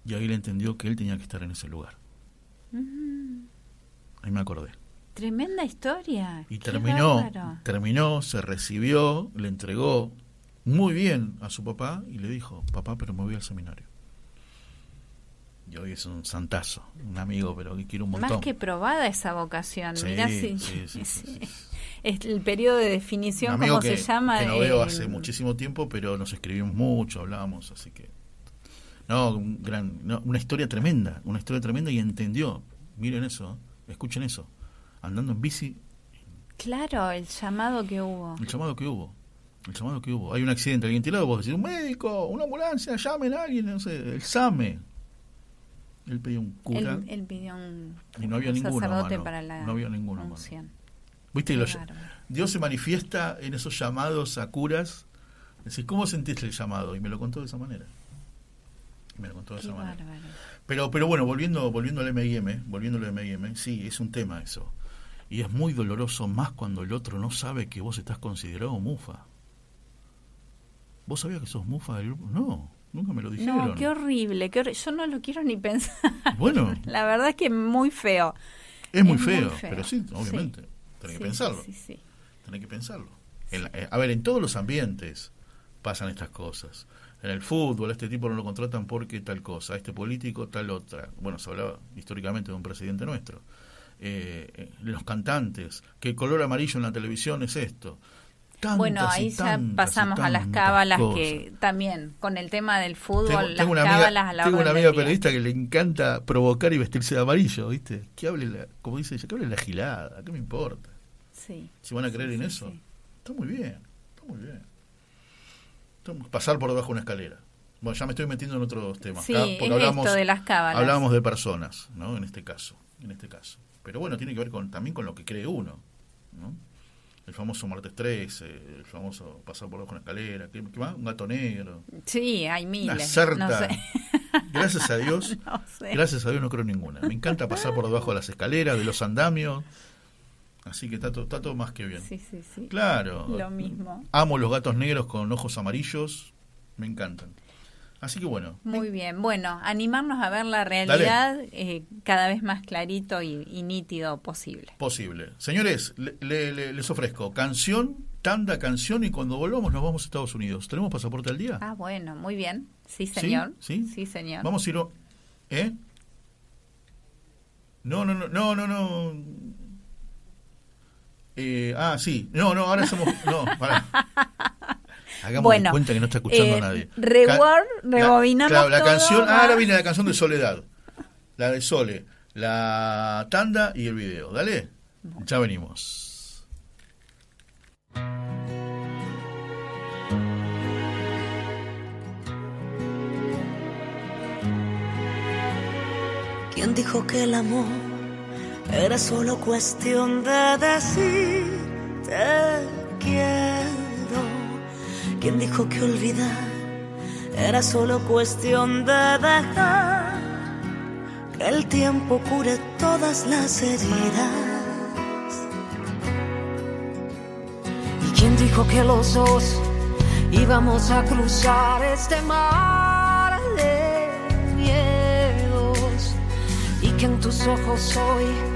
Y ahí él entendió que él tenía que estar en ese lugar. Ahí me acordé. Tremenda historia. Y terminó, terminó, se recibió, le entregó muy bien a su papá y le dijo, papá, pero me voy al seminario. Y hoy es un santazo, un amigo, pero que quiero un montón. Más que probada esa vocación. Sí, <laughs> es el periodo de definición, como se llama. Que no veo hace muchísimo tiempo, pero nos escribimos mucho, hablábamos, así que. No, un gran, una historia tremenda, una historia tremenda y entendió. Miren eso, escuchen eso. Andando en bici. Claro, el llamado que hubo. El llamado que hubo. El llamado que hubo. Hay un accidente, alguien tirado, vos decís, un médico, una ambulancia, llamen a alguien, no sé, el SAME él pidió un cura. Él, pidió un, y no había ninguno, sacerdote para la no había ninguno. ¿Viste? Dios se manifiesta en esos llamados a curas. Decís, ¿cómo sentiste el llamado? Y me lo contó de esa manera. Me lo contó de esa manera. Pero, pero bueno, volviendo, volviendo al M&M, volviendo al M&M, sí, es un tema eso. Y es muy doloroso más cuando el otro no sabe que vos estás considerado mufa. ¿Vos sabías que sos mufa del grupo? No. Nunca me lo dijeron. No, qué horrible, qué yo no lo quiero ni <laughs> pensar. Bueno. <laughs> La verdad es que muy feo. Es muy, feo, pero sí, obviamente. Tenés que pensarlo. Sí, sí, Tenés que pensarlo. Eh, a ver, en todos los ambientes pasan estas cosas. En el fútbol, este tipo no lo contratan porque tal cosa, este político tal otra. Bueno, se hablaba históricamente de un presidente nuestro. Eh, eh los cantantes, que el color amarillo en la televisión es esto bueno, ahí ya pasamos a las cábalas que también, con el tema del fútbol, las cábalas a la Tengo una amiga periodista que le encanta provocar y vestirse de amarillo, ¿viste? Que hable, la, como dice ella, que hable la gilada, ¿qué me importa? Sí. Si van a creer en eso, está muy bien, está muy bien. Pasar por debajo de una escalera. Bueno, ya me estoy metiendo en otros temas. Sí, porque hablamos, de las cábalas. Hablamos de personas, ¿no? En este caso, en este caso. Pero bueno, tiene que ver con, también con lo que cree uno, ¿no? el famoso martes 13, el famoso pasar por debajo de una escalera, ¿qué, más? Un gato negro. Sí, hay miles. Una <laughs> Gracias a Dios, <laughs> gracias a Dios no creo ninguna. Me encanta pasar por debajo de las escaleras, de los andamios. Así que está, está todo más que bien. Sí, sí, sí. Claro. Lo mismo. Amo los gatos negros con ojos amarillos. Me encantan. Así que bueno. Muy bien. Bueno, animarnos a ver la realidad eh, cada vez más clarito y, nítido posible. Posible. Señores, les ofrezco canción, tanda, canción y cuando volvamos nos vamos a Estados Unidos. ¿Tenemos pasaporte al día? Ah, bueno, muy bien. Sí, señor. ¿Sí? Sí, señor. Vamos a ir... ¿Eh? No, no, no, no, no, no. Eh, ah, sí. No, no, ahora somos... <laughs> No, para. Hagamos bueno, cuenta que no está escuchando eh, nadie. Reward, rebobinamos. La, claro, la canción. Ah, ahora viene la canción de Soledad. La de Sole. La tanda y el video. Dale. Ya venimos. ¿Quién dijo que el amor era solo cuestión de decir te quiero? ¿Quién dijo que olvidar era solo cuestión de dejar que el tiempo cure todas las heridas? ¿Y quién dijo que los dos íbamos a cruzar este mar de miedos? Y que en tus ojos hoy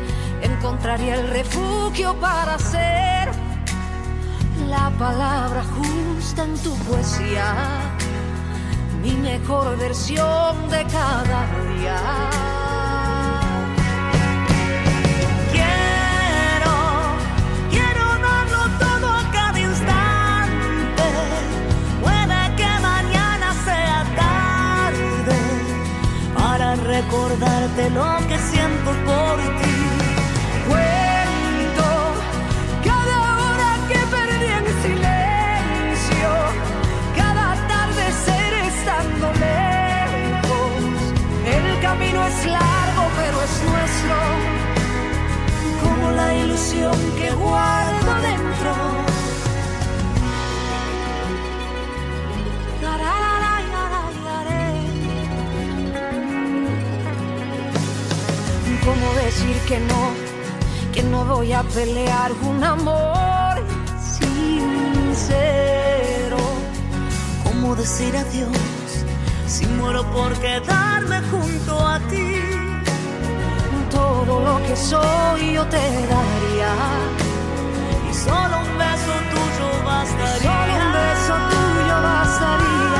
encontraría el refugio para ser la palabra justa en tu poesía, mi mejor versión de cada día. Quiero, quiero darlo todo a cada instante, puede que mañana sea tarde, para recordarte lo que siento por ti. camino es largo, pero es nuestro, como la ilusión que guardo dentro. ¿Cómo decir que no? Que no voy a pelear un amor sincero. ¿Cómo decir adiós? Muero por quedarme junto a ti? Todo lo que soy yo te daría y solo un beso tuyo bastaría. Solo un beso tuyo bastaría.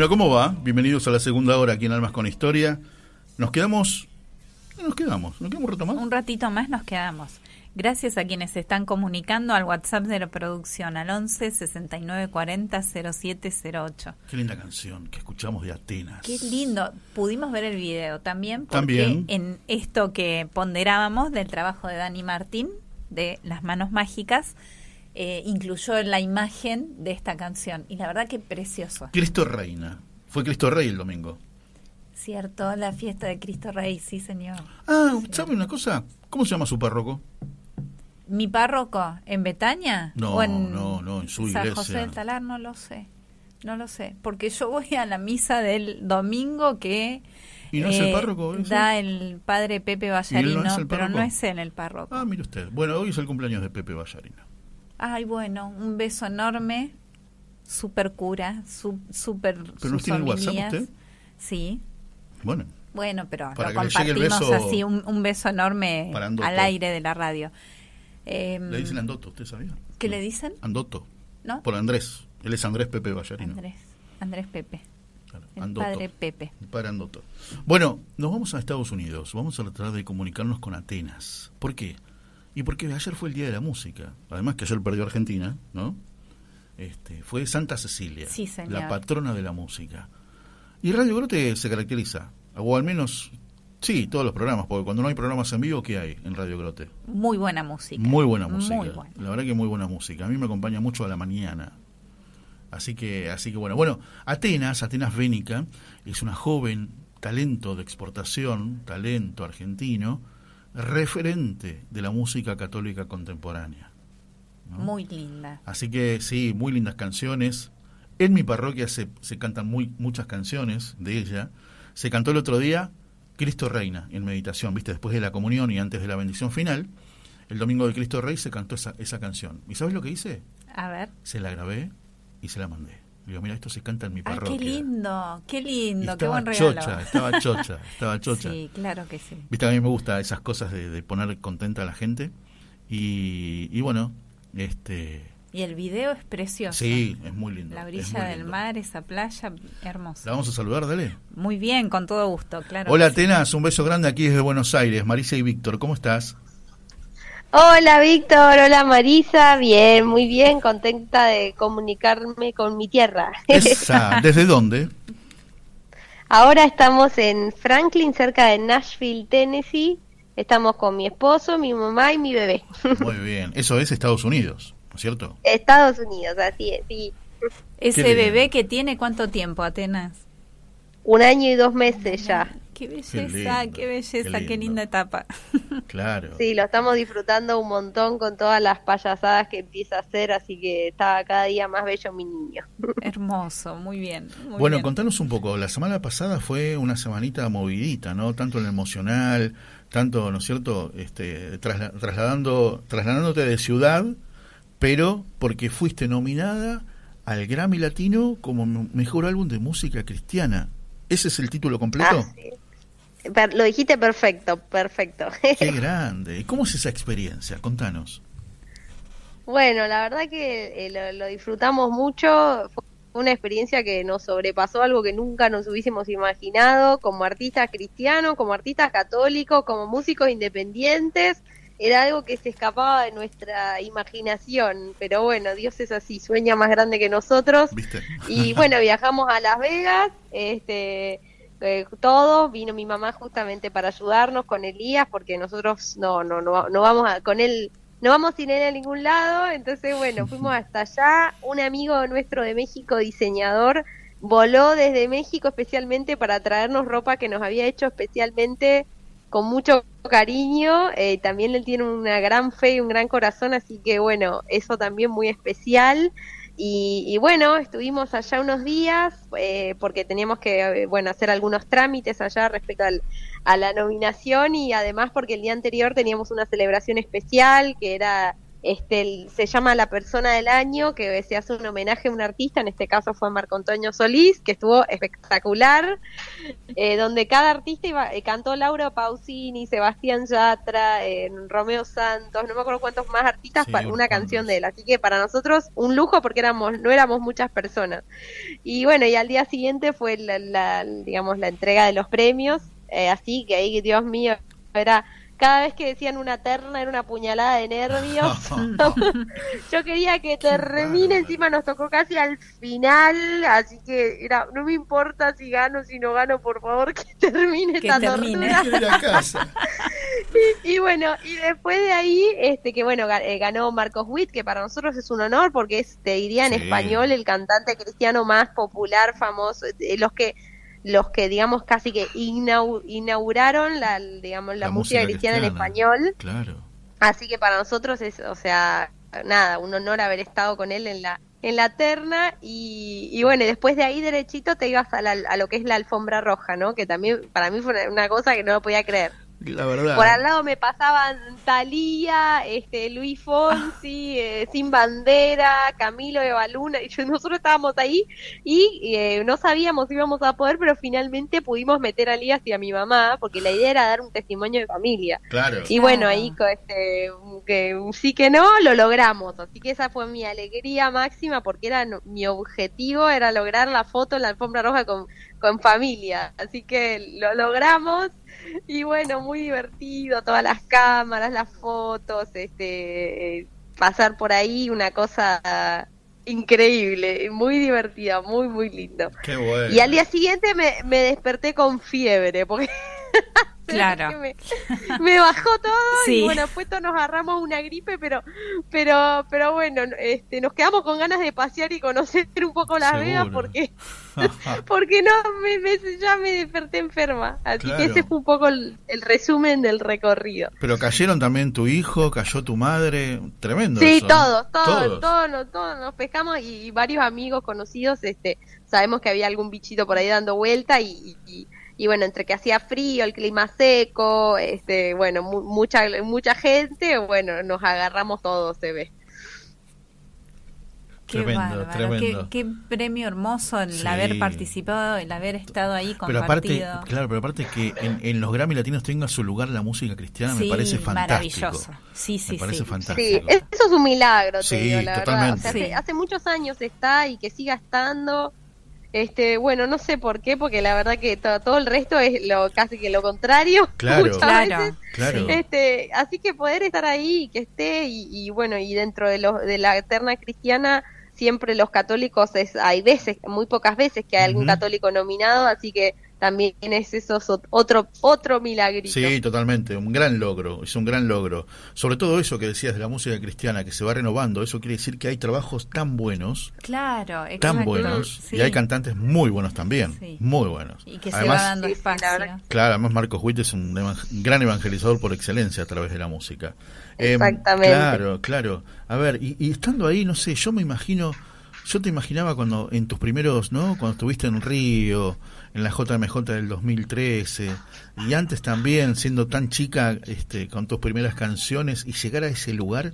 Bueno, ¿cómo va? Bienvenidos a la segunda hora aquí en Almas con Historia. Nos quedamos... Nos quedamos, nos quedamos un rato más. Un ratito más nos quedamos. Gracias a quienes se están comunicando al WhatsApp de la producción al 11 69 40 0708. Qué linda canción que escuchamos de Atenas. Qué lindo. Pudimos ver el video también porque También. en esto que ponderábamos del trabajo de Dani Martín de Las Manos Mágicas eh, incluyó la imagen de esta canción y la verdad que precioso. Cristo Reina. Fue Cristo Rey el domingo. Cierto, la fiesta de Cristo Rey, sí señor. Ah, ¿sabe una cosa? ¿Cómo se llama su párroco? ¿Mi párroco en Betania? No, ¿O en no, no, en su San iglesia. José del Talar? No lo sé. No lo sé. Porque yo voy a la misa del domingo que eh, ¿Y no es el párroco ese? da el padre Pepe Vallarino, pero no párroco? es él el párroco. Ah, mire usted. Bueno, hoy es el cumpleaños de Pepe Ballarino. Ay, bueno, un beso enorme. Super cura, su, super. ¿Pero no tiene el WhatsApp usted? Sí. Bueno, Bueno, pero Para lo compartimos beso así, un, un beso enorme al aire de la radio. Em, le dicen Andoto, ¿usted sabía? ¿Qué le dicen? Andoto. ¿No? Por Andrés. Él es Andrés Pepe Ballarino. Andrés, Andrés Pepe. Claro, El Andoto. padre Pepe. El padre Andoto. Bueno, nos vamos a Estados Unidos. Vamos a tratar de comunicarnos con Atenas. ¿Por qué? Y porque ayer fue el Día de la Música. Además que ayer perdió Argentina, ¿no? Este, fue Santa Cecilia, Sí, la patrona de la música. Y Radio Grote se caracteriza, o al menos, sí, todos los programas, porque cuando no hay programas en vivo, ¿qué hay en Radio Grote? Muy buena música. Muy buena música. Muy buena. La verdad que muy buena música. A mí me acompaña mucho a la mañana. Así que, así que bueno. Bueno, Atenas, Atenas Bénica, es una joven talento de exportación, talento argentino, referente de la música católica contemporánea. ¿no? Muy linda. Así que sí, muy lindas canciones. En mi parroquia se, se cantan muy, muchas canciones de ella. Se cantó el otro día Cristo Reina en meditación, ¿viste? Después de la comunión y antes de la bendición final. El domingo de Cristo Rey se cantó esa, esa canción. ¿Y sabes lo que hice? A ver. Se la grabé y se la mandé. Digo, mira, esto se canta en mi Ah, parroquia. qué lindo, qué lindo, qué buen regalo. chocha, estaba chocha, estaba <laughs> chocha. Sí, claro que sí. Viste, a mí me gusta esas cosas de, de poner contenta a la gente. Y, y bueno, este Y el video es precioso. sí, es muy lindo. La muy del lindo. mar, esa playa, La hermosa. vamos a saludar, dale. Muy bien, con todo gusto, claro. Hola que sí. Atenas, un beso grande aquí desde Buenos Aires. Marisa y Víctor, ¿cómo estás? Hola Víctor, hola Marisa, bien, muy bien, contenta de comunicarme con mi tierra. Esa, <laughs> ¿Desde dónde? Ahora estamos en Franklin, cerca de Nashville, Tennessee. Estamos con mi esposo, mi mamá y mi bebé. Muy bien. Eso es Estados Unidos, ¿no es cierto? Estados Unidos, así es, sí. Ese bebé que tiene cuánto tiempo, Atenas. Un año y dos meses ya. Qué belleza, lindo, qué, belleza, qué linda etapa. <laughs> Claro. Sí, lo estamos disfrutando un montón con todas las payasadas que empieza a hacer, así que está cada día más bello mi niño. <laughs> Hermoso, muy bien. muy Bueno, bien. contanos un poco. La semana pasada fue una semanita movidita, ¿no? Tanto en lo emocional, tanto, ¿no es cierto? Este, trasla- trasladando, trasladándote de ciudad, pero porque fuiste nominada al Grammy Latino como mejor álbum de música cristiana. ¿Ese es el título completo? Ah, sí. Lo dijiste perfecto, perfecto. Qué <laughs> grande. ¿Y cómo es esa experiencia? Contanos. Bueno, la verdad que eh, lo, lo disfrutamos mucho. Fue una experiencia que nos sobrepasó algo que nunca nos hubiésemos imaginado como artistas cristianos, como artistas católicos, como músicos independientes. Era algo que se escapaba de nuestra imaginación. Pero bueno, Dios es así, sueña más grande que nosotros. ¿Viste? Y <laughs> bueno, viajamos a Las Vegas, este, eh, vino mi mamá justamente para ayudarnos con Elías, porque nosotros no, no, no, no vamos a, con él, no vamos sin él a ningún lado, entonces bueno, fuimos hasta allá, un amigo nuestro de México, diseñador, voló desde México especialmente para traernos ropa que nos había hecho especialmente con mucho cariño, eh, también él tiene una gran fe y un gran corazón, así que bueno, eso también muy especial. Y, y bueno, estuvimos allá unos días eh, porque teníamos que eh, bueno hacer algunos trámites allá respecto al- a la nominación y además porque el día anterior teníamos una celebración especial que era este, se llama La Persona del Año, que se hace un homenaje a un artista, en este caso fue Marco Antonio Solís, que estuvo espectacular, eh, donde cada artista iba, eh, cantó Laura Pausini, Sebastián Yatra, eh, Romeo Santos, no me acuerdo cuántos más artistas para una canción de él, así que para nosotros un lujo porque éramos no éramos muchas personas. Y bueno, y al día siguiente fue la, digamos la entrega de los premios, así que ahí, Dios mío, era cada vez que decían una terna era una puñalada de nervios. <laughs> <laughs> Yo quería que termine, encima nos tocó casi al final, así que era, no me importa si gano, si no gano, por favor <laughs> que termine esta termine. y, y, bueno, y después de ahí, este que bueno, eh, ganó Marcos Witt, que para nosotros es un honor porque es, te diría en español, el cantante cristiano más popular, famoso, de los que los que digamos casi que inauguraron la digamos la, música, cristiana, en español. Claro. Así que para nosotros es o sea nada un honor haber estado con él en la en la terna y, y bueno después de ahí derechito te ibas a, a lo que es la alfombra roja no que también para mí fue una cosa que no lo podía creer por al lado me pasaban Talía, este, Luis Fonsi, eh, Sin Bandera, Camilo de Baluna, y yo, nosotros estábamos ahí y eh, no sabíamos si íbamos a poder, pero finalmente pudimos meter a Lías y a mi mamá, porque la idea era dar un testimonio de familia. Claro. Y bueno, ahí este, que sí que no, lo logramos. Así que esa fue mi alegría máxima, porque era mi objetivo era lograr la foto en la alfombra roja con, con familia. Así que lo logramos y bueno, muy divertido, todas las cámaras, las fotos, este, pasar por ahí, una cosa increíble, muy divertida, muy, muy lindo. Qué bueno. Y al día siguiente me, me desperté con fiebre, porque <laughs> Claro. Me, bajó todo y bueno, después todos nos agarramos una gripe, pero pero pero bueno, este nos quedamos con ganas de pasear y conocer un poco Las Vegas porque <laughs> porque no me, ya me desperté enferma. Así que ese fue un poco el, resumen del recorrido. Pero cayeron también tu hijo, cayó tu madre, tremendo. Sí, todos, todos, todos, todos, nos pescamos y, varios amigos conocidos, este, sabemos que había algún bichito por ahí dando vuelta y y bueno, entre que hacía frío, el clima seco, este, bueno, mucha mucha gente, bueno, nos agarramos todos, se ve. Qué tremendo, tremendo. Qué, premio hermoso el haber participado, el haber estado ahí compartido. Pero aparte, claro, pero aparte que en, los Grammy Latinos tenga su lugar la música cristiana me parece fantástico. Maravilloso. Sí, sí, me parece sí. fantástico. Sí, eso es un milagro, te sí, digo, la totalmente. verdad. hace, hace, muchos años está y que siga estando este, bueno, no sé por qué, porque la verdad que todo, el resto es lo casi que lo contrario. <laughs> Claro, claro, Este, así que poder estar ahí, que esté y, bueno, y dentro de, los de la eterna cristiana siempre los católicos es, hay veces, muy pocas veces que hay algún católico nominado, así que también es eso otro otro milagrito. Sí, totalmente, un gran logro, es un gran logro. Sobre todo eso que decías de la música cristiana que se va renovando, eso quiere decir que hay trabajos tan buenos. Claro, tan buenos y hay cantantes muy buenos también, muy buenos. Y que se va dando espacio. claro, además Marcos Witt es un gran evangelizador por excelencia a través de la música. Em, Exactamente. claro, claro. A ver, y estando ahí, no sé, yo me imagino yo te imaginaba cuando en tus primeros, ¿no? Cuando estuviste en Río, en la JMJ del 2013 y antes también siendo tan chica este, con tus primeras canciones y llegar a ese lugar,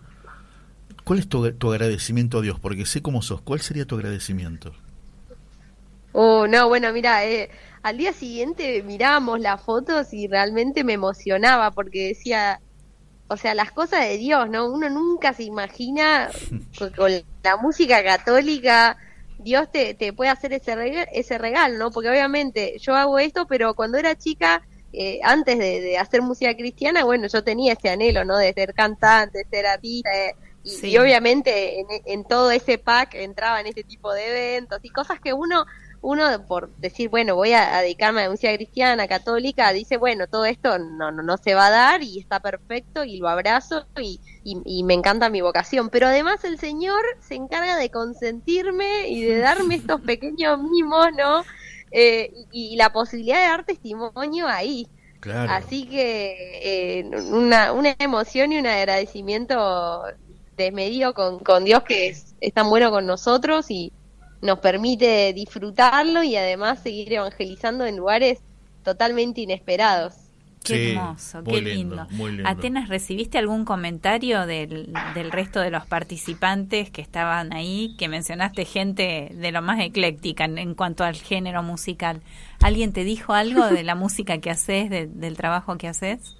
¿cuál es tu, agradecimiento a Dios? Porque sé cómo sos, ¿cuál sería tu agradecimiento? Oh, no, bueno, mira, eh, al día siguiente mirábamos las fotos y realmente me emocionaba porque decía, o sea, las cosas de Dios, ¿no? Uno nunca se imagina <laughs> con la música católica Dios te, te puede hacer ese regalo, ese regalo, ¿no? Porque obviamente yo hago esto, pero cuando era chica, eh, antes de, hacer música cristiana, bueno, yo tenía ese anhelo, ¿no? De ser cantante, de ser artista, eh, y, obviamente en, en, todo ese pack entraban este tipo de eventos y cosas que uno uno por decir, bueno, voy a, dedicarme a la música cristiana, católica, dice, bueno, todo esto no, no, no se va a dar y está perfecto y lo abrazo y, y, me encanta mi vocación. Pero además el Señor se encarga de consentirme y de darme <laughs> estos pequeños mimos, ¿no? Eh, y, la posibilidad de dar testimonio ahí. Así que eh, una, una emoción y un agradecimiento desmedido con, con Dios que es, es tan bueno con nosotros y, nos permite disfrutarlo y además seguir evangelizando en lugares totalmente inesperados. Qué hermoso, qué lindo. Atenas, ¿recibiste algún comentario del, del, resto de los participantes que estaban ahí? Que mencionaste gente de lo más ecléctica en, cuanto al género musical. ¿Alguien te dijo algo de la <laughs> música que haces, del trabajo que haces?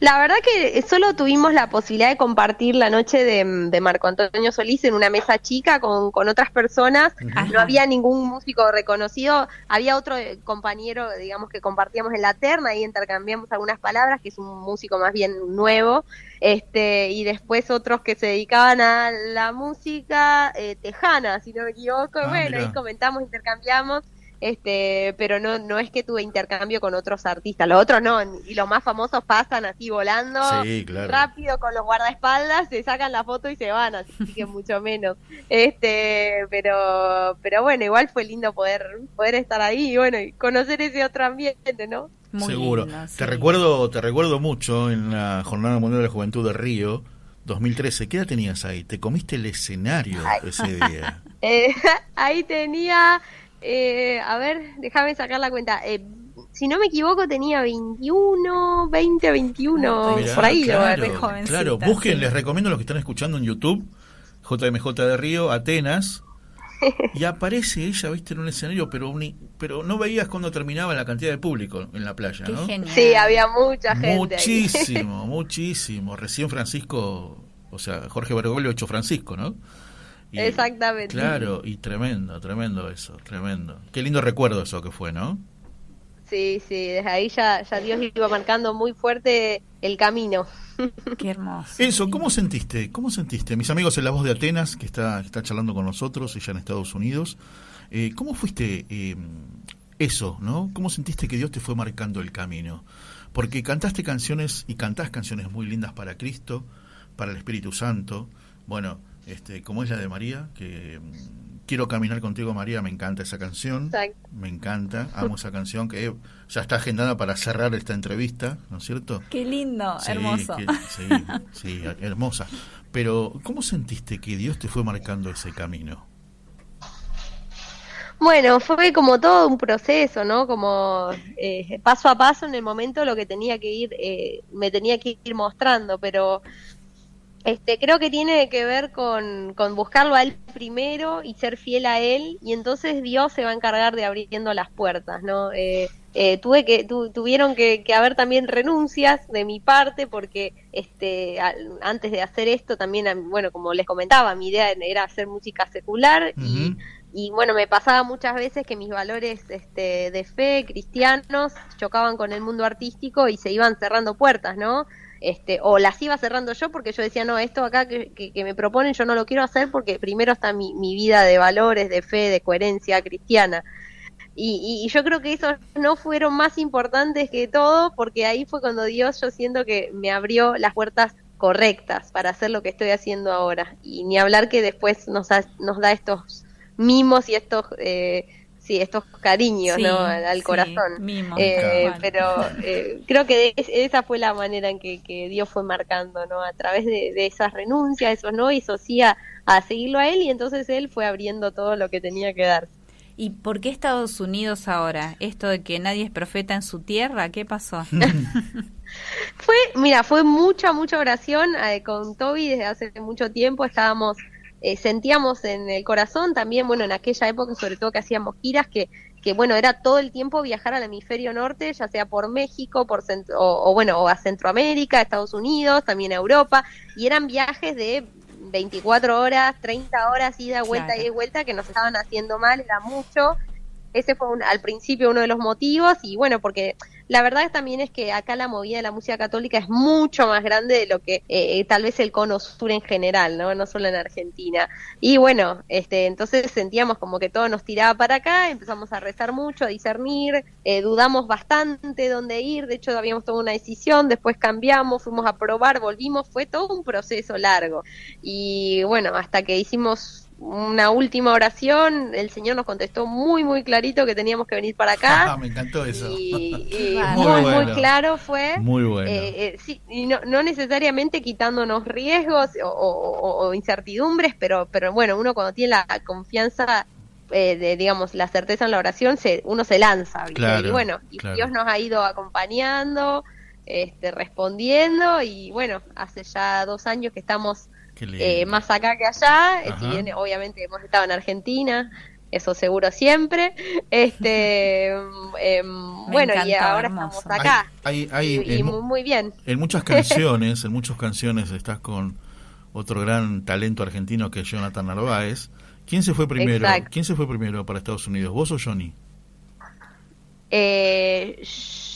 La verdad que solo tuvimos la posibilidad de compartir la noche de, Marco Antonio Solís en una mesa chica con, otras personas. No había ningún músico reconocido. Había otro eh, compañero, digamos, que compartíamos en la terna y intercambiamos algunas palabras, que es un músico más bien nuevo. Este, y después otros que se dedicaban a la música eh, tejana, si no me equivoco. Ah, bueno, ahí comentamos, intercambiamos este, pero no, no es que tuve intercambio con otros artistas, los otros no, y los más famosos pasan así volando rápido con los guardaespaldas, se sacan la foto y se van, así que <laughs> mucho menos. Este, pero, pero bueno, igual fue lindo poder, poder estar ahí y bueno, y conocer ese otro ambiente, ¿no? Seguro. Te recuerdo, te recuerdo mucho en la Jornada Mundial de la Juventud de Río. 2013, ¿qué edad tenías ahí? ¿Te comiste el escenario ese día? <laughs> Eh, <laughs> ahí tenía eh, a ver, déjame sacar la cuenta. Eh, si no me equivoco, tenía 21, 20, 21, por ahí. Claro, claro. busquen, les recomiendo a los que están escuchando en YouTube, JMJ de Río, Atenas, <laughs> y aparece ella, viste, en un escenario, pero pero no veías cuando terminaba la cantidad de público en la playa, ¿no? Sí, había mucha gente. Muchísimo, <laughs> muchísimo. Recién Francisco, o sea, Jorge Bergoglio hecho Francisco, ¿no? Exactamente. Claro, y tremendo, tremendo eso, tremendo. Qué lindo recuerdo eso que fue, ¿no? Sí, sí, desde ahí ya, ya Dios iba marcando muy fuerte el camino. <laughs> Qué hermoso. Enzo, ¿cómo sentiste? ¿Cómo sentiste? Mis amigos en La Voz de Atenas, que está, está charlando con nosotros, ella en Estados Unidos, eh, ¿cómo fuiste eh, eso, no? ¿Cómo sentiste que Dios te fue marcando el camino? Porque cantaste canciones y cantás canciones muy lindas para Cristo, para el Espíritu Santo. Bueno, este, como es la de María, que mm, quiero caminar contigo María, me encanta esa canción, me encanta, <laughs> amo esa canción que ya está agendada para cerrar esta entrevista, ¿no es cierto? Qué lindo, hermoso. sí, <laughs> sí, hermosa. Pero, ¿cómo sentiste que Dios te fue marcando ese camino? Bueno, fue como todo un proceso, ¿no? Como eh, paso a paso en el momento lo que tenía que ir, eh, me tenía que ir mostrando, pero este, creo que tiene que ver con, con, buscarlo a él primero y ser fiel a él y entonces Dios se va a encargar de abriendo las puertas, ¿no? Eh, eh, tuve que tuvieron que, haber también renuncias de mi parte porque este antes de hacer esto también bueno como les comentaba mi idea era hacer música secular y, y bueno me pasaba muchas veces que mis valores este, de fe cristianos chocaban con el mundo artístico y se iban cerrando puertas no este, o las iba cerrando yo porque yo decía, no, esto acá que, me proponen yo no lo quiero hacer porque primero está mi, mi vida de valores, de fe, de coherencia cristiana. Y, y, yo creo que esos no fueron más importantes que todo porque ahí fue cuando Dios yo siento que me abrió las puertas correctas para hacer lo que estoy haciendo ahora. Y ni hablar que después nos, nos da estos mimos y estos... Eh, sí, estos cariños ¿no? al, corazón. Eh, pero eh, creo que esa fue la manera en que, Dios fue marcando, ¿no? A través de, esas renuncias, esos no, hizo sí a, seguirlo a él y entonces él fue abriendo todo lo que tenía que dar. ¿Y por qué Estados Unidos ahora? Esto de que nadie es profeta en su tierra, ¿qué pasó? <laughs> fue, mira, fue mucha, mucha oración eh, con Toby desde hace mucho tiempo. Estábamos eh, sentíamos en el corazón también, bueno, en aquella época, sobre todo que hacíamos giras, que, que bueno, era todo el tiempo viajar al hemisferio norte, ya sea por México, por o, bueno, o a Centroamérica, Estados Unidos, también a Europa, y eran viajes de 24 horas, 30 horas, ida, vuelta y vuelta, que nos estaban haciendo mal, era mucho. Ese fue al principio uno de los motivos, y bueno, porque la verdad también es que acá la movida de la música católica es mucho más grande de lo que eh, tal vez el cono sur en general, ¿no? No solo en Argentina. Y bueno, este, entonces sentíamos como que todo nos tiraba para acá, empezamos a rezar mucho, a discernir, eh, dudamos bastante dónde ir, de hecho habíamos tomado una decisión, después cambiamos, fuimos a probar, volvimos, fue todo un proceso largo. Y bueno, hasta que hicimos una última oración, el Señor nos contestó muy, muy clarito que teníamos que venir para acá. <laughs> Me encantó eso. Y, <laughs> muy, muy, claro fue. Muy bueno. Eh, eh, y no, no, necesariamente quitándonos riesgos o, incertidumbres, pero, pero bueno, uno cuando tiene la confianza eh, de, digamos, la certeza en la oración, se, uno se lanza, y bueno, y claro. Dios nos ha ido acompañando, este, respondiendo, y bueno, hace ya dos años que estamos. Eh, más acá que allá, eh, si bien obviamente hemos estado en Argentina, eso seguro siempre, <laughs> este, em, bueno, y ahora hermoso. estamos acá, Hay, hay, y, muy, muy bien. en muchas <laughs> canciones, en muchas canciones estás con otro gran talento argentino que es Jonathan Narváez. ¿Quién se fue primero? Exacto. ¿Quién se fue primero para Estados Unidos? ¿Vos o Johnny? Eh,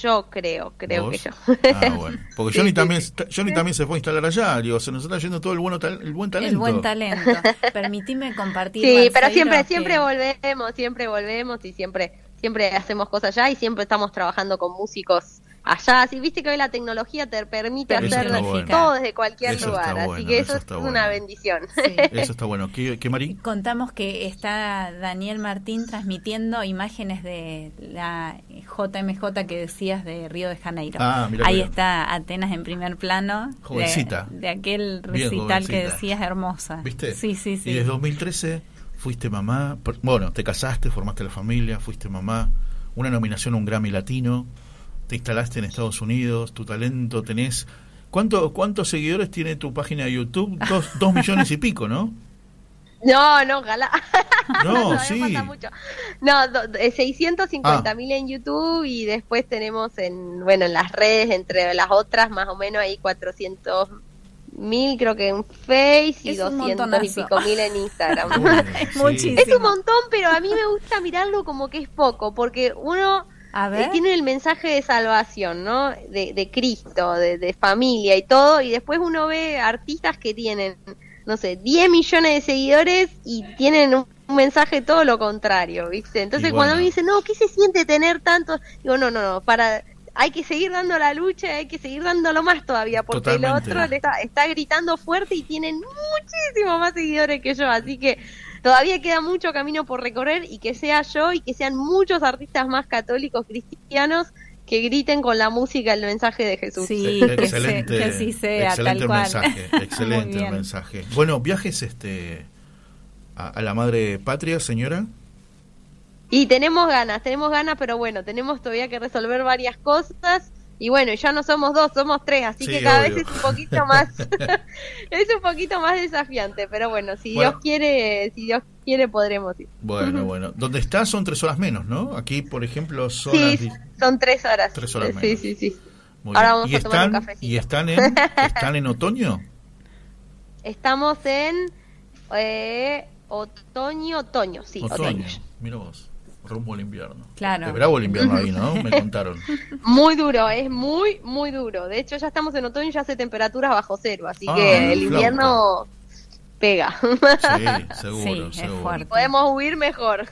yo creo, creo ¿Vos? que yo. Ah, bueno. <laughs> Porque Johnny sí, también sí. Johnny también se fue a instalar allá, digo, se nos está yendo todo el bueno tal- el buen talento. El buen talento. <laughs> Permitime compartir. Sí, pero siempre, que- siempre volvemos, siempre volvemos y siempre, siempre hacemos cosas allá y siempre estamos trabajando con músicos allá. Así viste que hoy la tecnología te permite Eso hacer bueno. todo desde cualquier Eso lugar, así bueno, que eso eso, es está una bueno. bendición. Sí. Eso está bueno. ¿Qué, qué Mari? Contamos que está Daniel Martín transmitiendo imágenes de la JMJ que decías de Río de Janeiro. Ah, mira Ahí que bien. está Atenas en primer plano. de- Jovencita. De, aquel Bien recital que jovencita. decías hermosa. ¿Viste? Sí, sí, sí. Y desde 2013 fuiste mamá, por- bueno, te casaste, formaste la familia, fuiste mamá, una nominación a un Grammy Latino, te instalaste en Estados Unidos, tu talento tenés... ¿Cuánto, ¿Cuántos seguidores tiene tu página de YouTube? Dos, <laughs> dos millones y pico, ¿no? No, no, ojalá. No, <laughs> Todavía sí. falta mucho. No, do- eh, 650 mil en YouTube y después tenemos en, bueno, en las redes, entre las otras, más o menos ahí 400 mil creo que en Face y Es un 200 y pico mil en Instagram. <laughs> Es Sí. muchísimo. Es un montón, pero a mí me gusta mirarlo como que es poco, porque uno A eh, ver. tiene el mensaje de salvación, ¿no? De, de Cristo, de, de familia y todo, y después uno ve artistas que tienen, no sé, 10 millones de seguidores y tienen un, un mensaje todo lo contrario, ¿viste? Entonces cuando me dicen, no, ¿qué se siente tener tantos? Digo, no, no, no, para... Hay que seguir dando la lucha, hay que seguir dándolo más todavía, porque el otro le está, está gritando fuerte y tienen muchísimos más seguidores que yo, así que todavía queda mucho camino por recorrer y que sea yo y que sean muchos artistas más católicos cristianos que griten con la música el mensaje de Jesús. Sí, que, excelente, se- que así sea, excelente tal cual. mensaje, <laughs> excelente el mensaje. Bueno, viajes este a, a la madre patria, señora. Y tenemos ganas, tenemos ganas, pero bueno, tenemos todavía que resolver varias cosas. Y bueno, ya no somos dos, somos tres, así Sí, que cada obvio. vez es un poquito más, <laughs> es un poquito más desafiante, pero bueno, si Bueno. Dios quiere, si Dios quiere podremos ir. Bueno, bueno. Donde estás son tres horas menos, ¿no? Aquí, por ejemplo, son Sí, di- son tres horas. Tres horas sí, menos. sí, sí. Muy Ahora bien. vamos ¿Y a tomar un están, cafecito. ¿Y están en, <laughs> están en otoño? Estamos en eh, otoño, otoño, sí, Otoño. otoño. Mira vos. Rumbo al invierno. Claro. Es bravo el invierno ahí, ¿no? Me <laughs> contaron. Muy duro, es muy, muy duro. De hecho, ya estamos en otoño y ya hace temperaturas bajo cero, así Ah, que el flauta. invierno pega. Sí, <laughs> seguro, Sí, es seguro. Podemos huir mejor.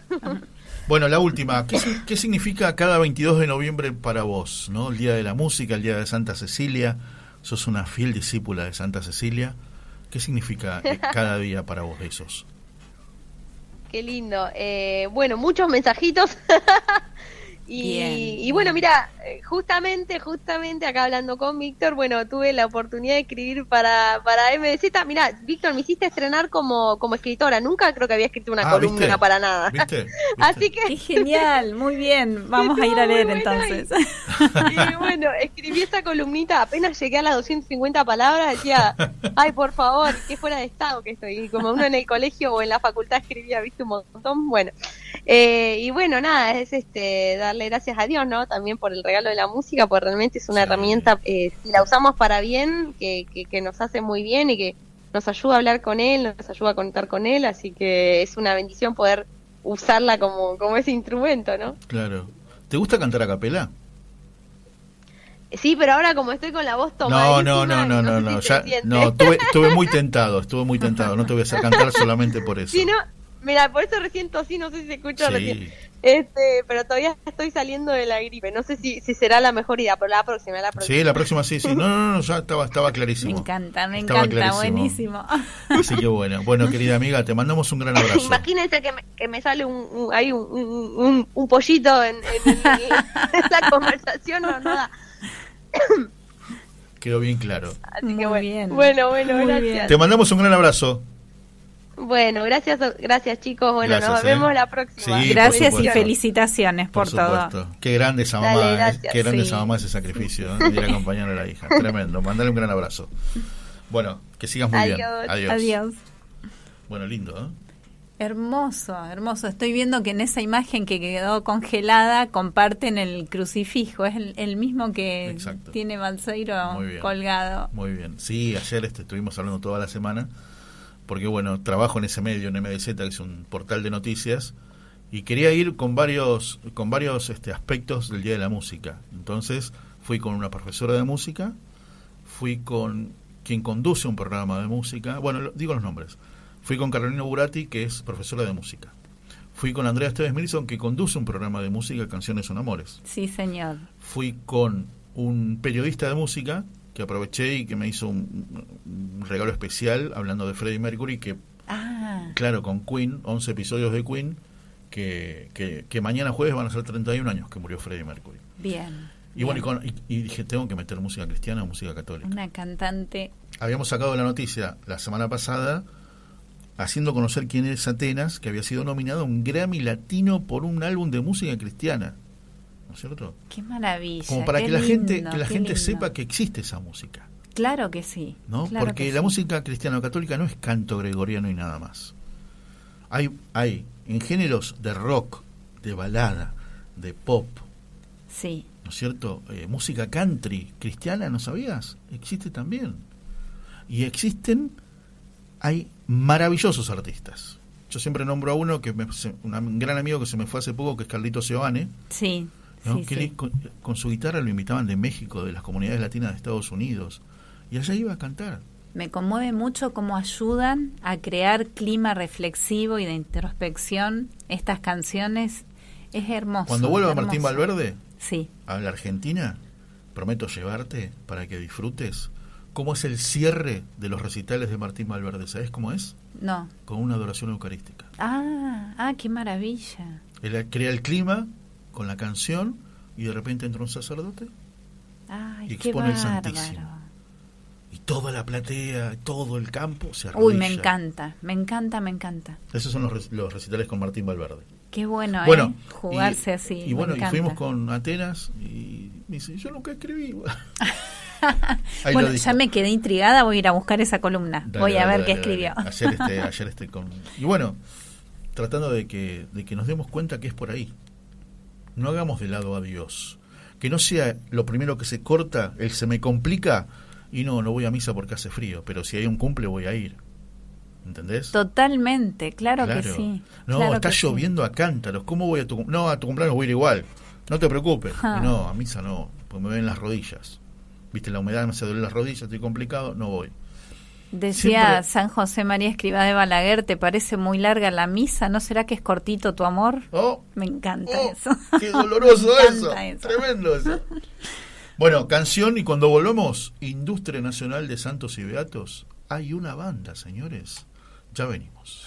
Bueno, la última. ¿Qué, si- qué significa cada 22 de noviembre para vos? ¿no? El Día de la Música, el Día de Santa Cecilia. Sos una fiel discípula de Santa Cecilia. ¿Qué significa eh, <laughs> cada día para vos de esos? Qué lindo. Eh, bueno, muchos mensajitos. <laughs> y, y bueno, mira, eh, justamente, justamente acá hablando con Víctor, bueno, tuve la oportunidad de escribir para, para MDZ. Mira, Víctor, me hiciste estrenar como, como escritora. Nunca creo que había escrito una Ah, columna ¿viste? para nada. ¿Viste? ¿Viste? <laughs> Así que Qué genial, muy bien. <laughs> Vamos a ir a leer entonces. <laughs> Y bueno, escribí esa columnita, apenas llegué a las 250 palabras, decía, ay, por favor, qué fuera de estado que estoy. Y como uno en el colegio o en la facultad escribía, viste, un montón, bueno. Eh, y bueno, nada, es este darle gracias a Dios, ¿no? También por el regalo de la música, porque realmente es una Sí. herramienta, eh, si la usamos para bien, que, que, que nos hace muy bien y que nos ayuda a hablar con Él, nos ayuda a conectar con Él, así que es una bendición poder usarla como, como ese instrumento, ¿no? Claro. ¿Te gusta cantar a capela? Sí, pero ahora como estoy con la voz No, tomadísima, no, no, no, no, no, si se ya, no, estuve, estuve muy tentado, estuve muy tentado, no te voy a hacer cantar solamente por <laughs> eso. Sí, no, mira, por eso recién tosí, no sé si se escucha Sí. recién. Este, pero todavía estoy saliendo de la gripe, no sé si, si será la mejor idea, pero la próxima, la próxima. Sí, la próxima sí, sí. No, no, no, ya estaba, estaba Me clarísimo. encanta, me Estaba encanta, clarísimo. buenísimo. Así que bueno. Bueno, querida amiga, te mandamos un gran abrazo. Imagínense que me, que me sale un, un, ahí un, un, pollito en, en, <laughs> conversación, no, no da. Quedó bien claro. Así Muy que bueno, bien. bueno, bueno, Muy gracias. bien. Te mandamos un gran abrazo. Bueno, gracias, gracias chicos. Bueno, nos ¿eh? vemos la próxima. gracias y felicitaciones por, todo. Qué grande esa mamá, ¿eh? qué grande esa mamá ese sacrificio, ¿eh? ir a acompañar a la hija. Tremendo. Mandale un gran abrazo. Bueno, que sigas muy bien. Adiós. Adiós. Bueno, lindo, ¿eh? Hermoso, hermoso. Estoy viendo que en esa imagen que quedó congelada comparten el crucifijo. Es el, mismo que tiene Balseiro colgado. Muy bien. Sí, ayer este, estuvimos hablando toda la semana porque, bueno, trabajo en ese medio, en MDZ, que es un portal de noticias, y quería ir con varios, con varios este, aspectos del Día de la Música. Entonces fui con una profesora de música, fui con quien conduce un programa de música, bueno, digo los nombres Fui con Carolina Burati, que es profesora de música. Fui con Andrea Esteves Milson, que conduce un programa de música, Canciones son Amores. Sí, señor. Fui con un periodista de música, que aproveché y que me hizo un, regalo especial hablando de Freddie Mercury, que, ah. claro, con Queen, 11 episodios de Queen, que, que, mañana jueves van a ser 31 años que murió Freddie Mercury. Bien. Y bueno, y, dije, tengo que meter música cristiana o música católica. Una cantante. Habíamos sacado la noticia la semana pasada haciendo conocer quién es Atenas, que había sido nominado a un Grammy Latino por un álbum de música cristiana. ¿No es cierto? Qué maravilla. Como para que la gente, que la gente sepa que existe esa música. Claro que sí. ¿No? Porque la música cristiana católica no es canto gregoriano y nada más. Hay, hay en géneros de rock, de balada, de pop. Sí. ¿No es cierto? Eh, música country cristiana, ¿no sabías? Existe también. Y existen hay maravillosos artistas. Yo siempre nombro a uno que me, un gran amigo que se me fue hace poco, que es Carlito Seoane. Sí. Que con, su guitarra lo invitaban de México, de las comunidades latinas de Estados Unidos. Y allá iba a cantar. Me conmueve mucho cómo ayudan a crear clima reflexivo y de introspección estas canciones. Es hermoso. Cuando vuelva Martín Valverde sí. a la Argentina, prometo llevarte para que disfrutes cómo es el cierre de los recitales de Martín Valverde. ¿Sabes cómo es? No. Con una adoración eucarística. Ah, ah, qué maravilla. Él crea el clima con la canción y de repente entra un sacerdote Ay, y expone el Santísimo. Y toda la platea, todo el campo se arrodilla. Uy, me encanta, me encanta, me encanta. Esos son los, los recitales con Martín Valverde. Qué bueno, bueno ¿eh? jugarse así. Y bueno, y fuimos con Atenas y me dice, yo nunca escribí. <laughs> bueno, ya me quedé intrigada, voy a ir a buscar esa columna. voy a ver qué escribió. Ayer, este, <laughs> ayer este con... Y bueno, tratando de que, de que nos demos cuenta que es por ahí. No hagamos de lado a Dios. Que no sea lo primero que se corta, el se me complica y no, no voy a misa porque hace frío, pero si hay un cumple voy a ir. ¿Entendés? Totalmente, claro, que sí. No, está lloviendo a cántaros. ¿Cómo voy a tu No, a tu cumpleaños voy a ir igual. No te preocupes. No, a misa no, porque me ven las rodillas viste, la humedad me hace doler las rodillas, estoy complicado, no voy. Decía San José María Escribá de Balaguer, ¿te parece muy larga la misa? ¿No será que es cortito tu amor? Oh, me encanta oh, eso. Qué doloroso <laughs> eso. Tremendo eso. Bueno, canción y cuando volvemos, Industria Nacional de Santos y Beatos, hay una banda, señores. Ya venimos.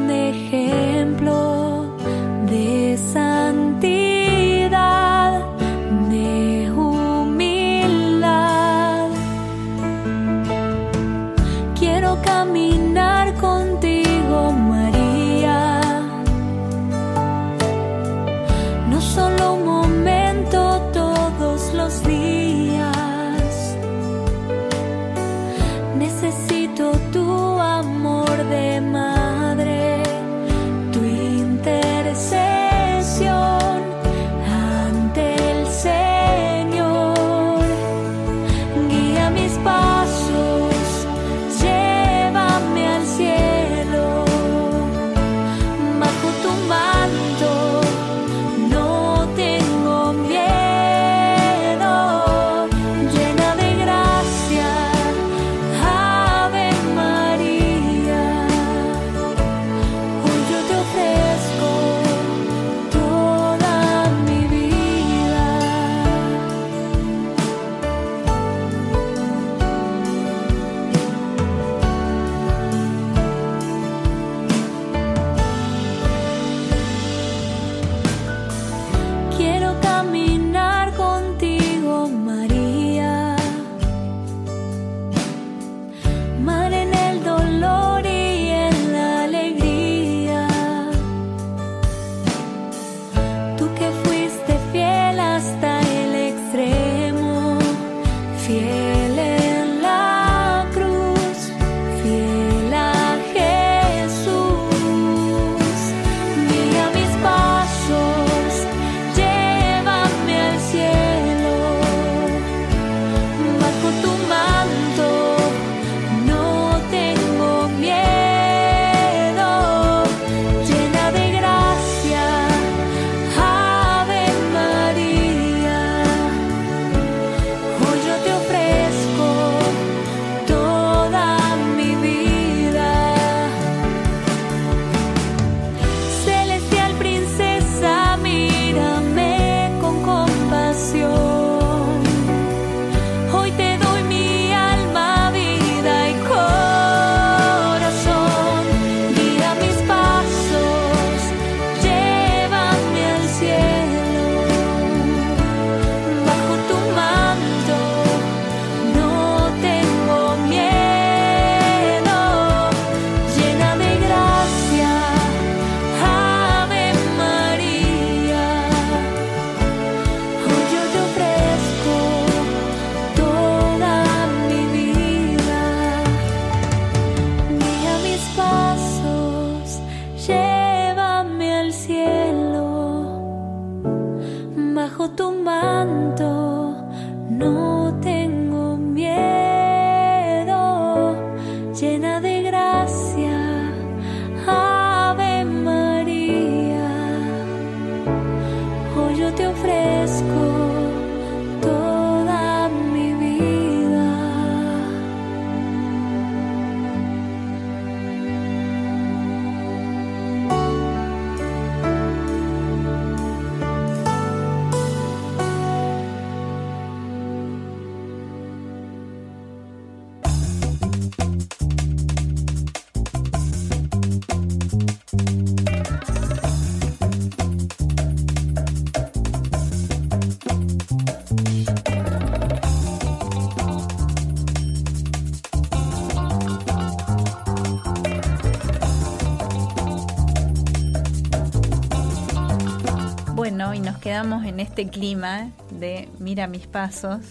en este clima de mira mis pasos,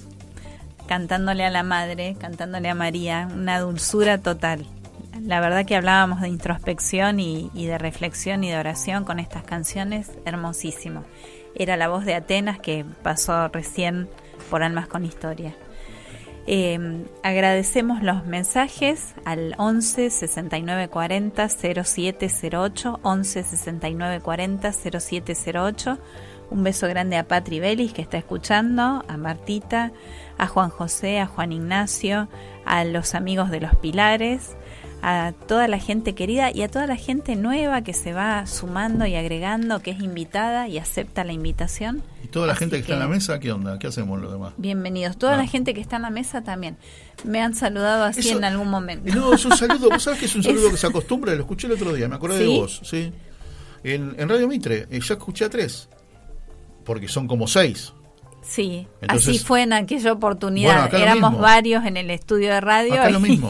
cantándole a la madre, cantándole a María, una dulzura total. La verdad que hablábamos de introspección y, de reflexión y de oración con estas canciones, hermosísimo. Era la voz de Atenas que pasó recién por Almas con Historia. Eh, agradecemos los mensajes al 11 69 40 0708, 11 69 40 0708. Un beso grande a Patri Belis que está escuchando, a Martita, a Juan José, a Juan Ignacio, a los amigos de los Pilares, a toda la gente querida y a toda la gente nueva que se va sumando y agregando, que es invitada y acepta la invitación. ¿Y toda la gente que, está en la mesa, qué onda? ¿Qué hacemos los demás? Bienvenidos. Toda la ah. gente que está en la mesa también. Me han saludado así en algún momento. No, es un saludo, <laughs> ¿vos sabés que es un saludo que se acostumbra? Lo escuché el otro día, me acordé de vos, ¿sí? En, en Radio Mitre, eh, ya escuché a tres, porque son como seis. Sí, así fue en aquella oportunidad. Éramos varios en el estudio de radio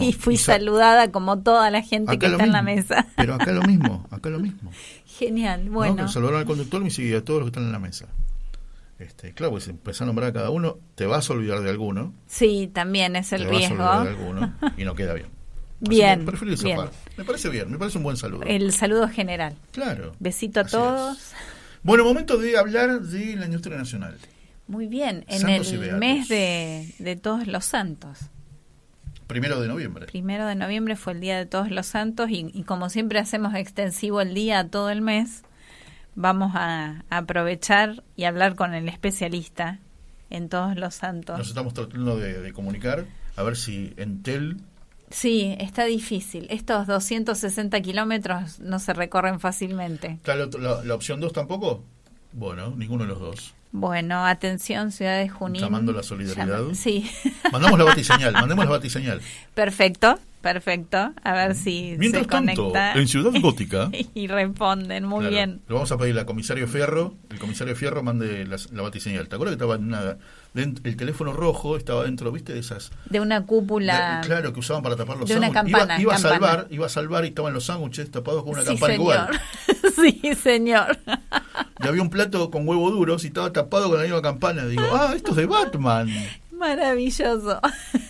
y, <laughs> fui saludada como toda la gente que está en la mesa. <laughs> Pero acá lo mismo, acá lo mismo. Genial, bueno. saludaron al conductor y a todos los que están en la mesa. Este, claro, pues empezar a nombrar a cada uno, te vas a olvidar de alguno. Sí, también es el riesgo. Vas a olvidar de alguno y no queda bien. <laughs> bien, bien. Me parece bien, me parece un buen saludo. El saludo general. Claro. Besito a todos. Bueno, momento de hablar de la industria nacional. Muy bien, en el mes de, Todos los Santos. Primero de noviembre. Primero de noviembre fue el Día de Todos los Santos y, como siempre hacemos extensivo el día todo el mes, vamos a, aprovechar y hablar con el especialista en Todos los Santos. Nos estamos tratando de, comunicar, a ver si Entel... Sí, está difícil. Estos 260 kilómetros no se recorren fácilmente. ¿La, la, la opción 2 tampoco? Bueno, ninguno de los dos. Bueno, atención, Ciudad de Junín. Llamando la solidaridad. sí. Mandamos la batiseñal, <laughs> mandemos la batiseñal. Perfecto, perfecto. A ver si Mientras se tanto, en Ciudad Gótica. <laughs> y responden, muy bien. Lo vamos a pedir al comisario Fierro. El comisario Fierro mande la, la batiseñal. ¿Te acuerdas que estaba en una, el teléfono rojo estaba dentro, ¿viste? De esas. De una cúpula. claro, que usaban para tapar los de Una campana, iba, a salvar, iba a salvar y estaban los sándwiches tapados con una campana igual. <laughs> sí, señor. Y había un plato con huevo duros y estaba tapado con la misma campana. Digo, ah, esto es de Batman. Maravilloso.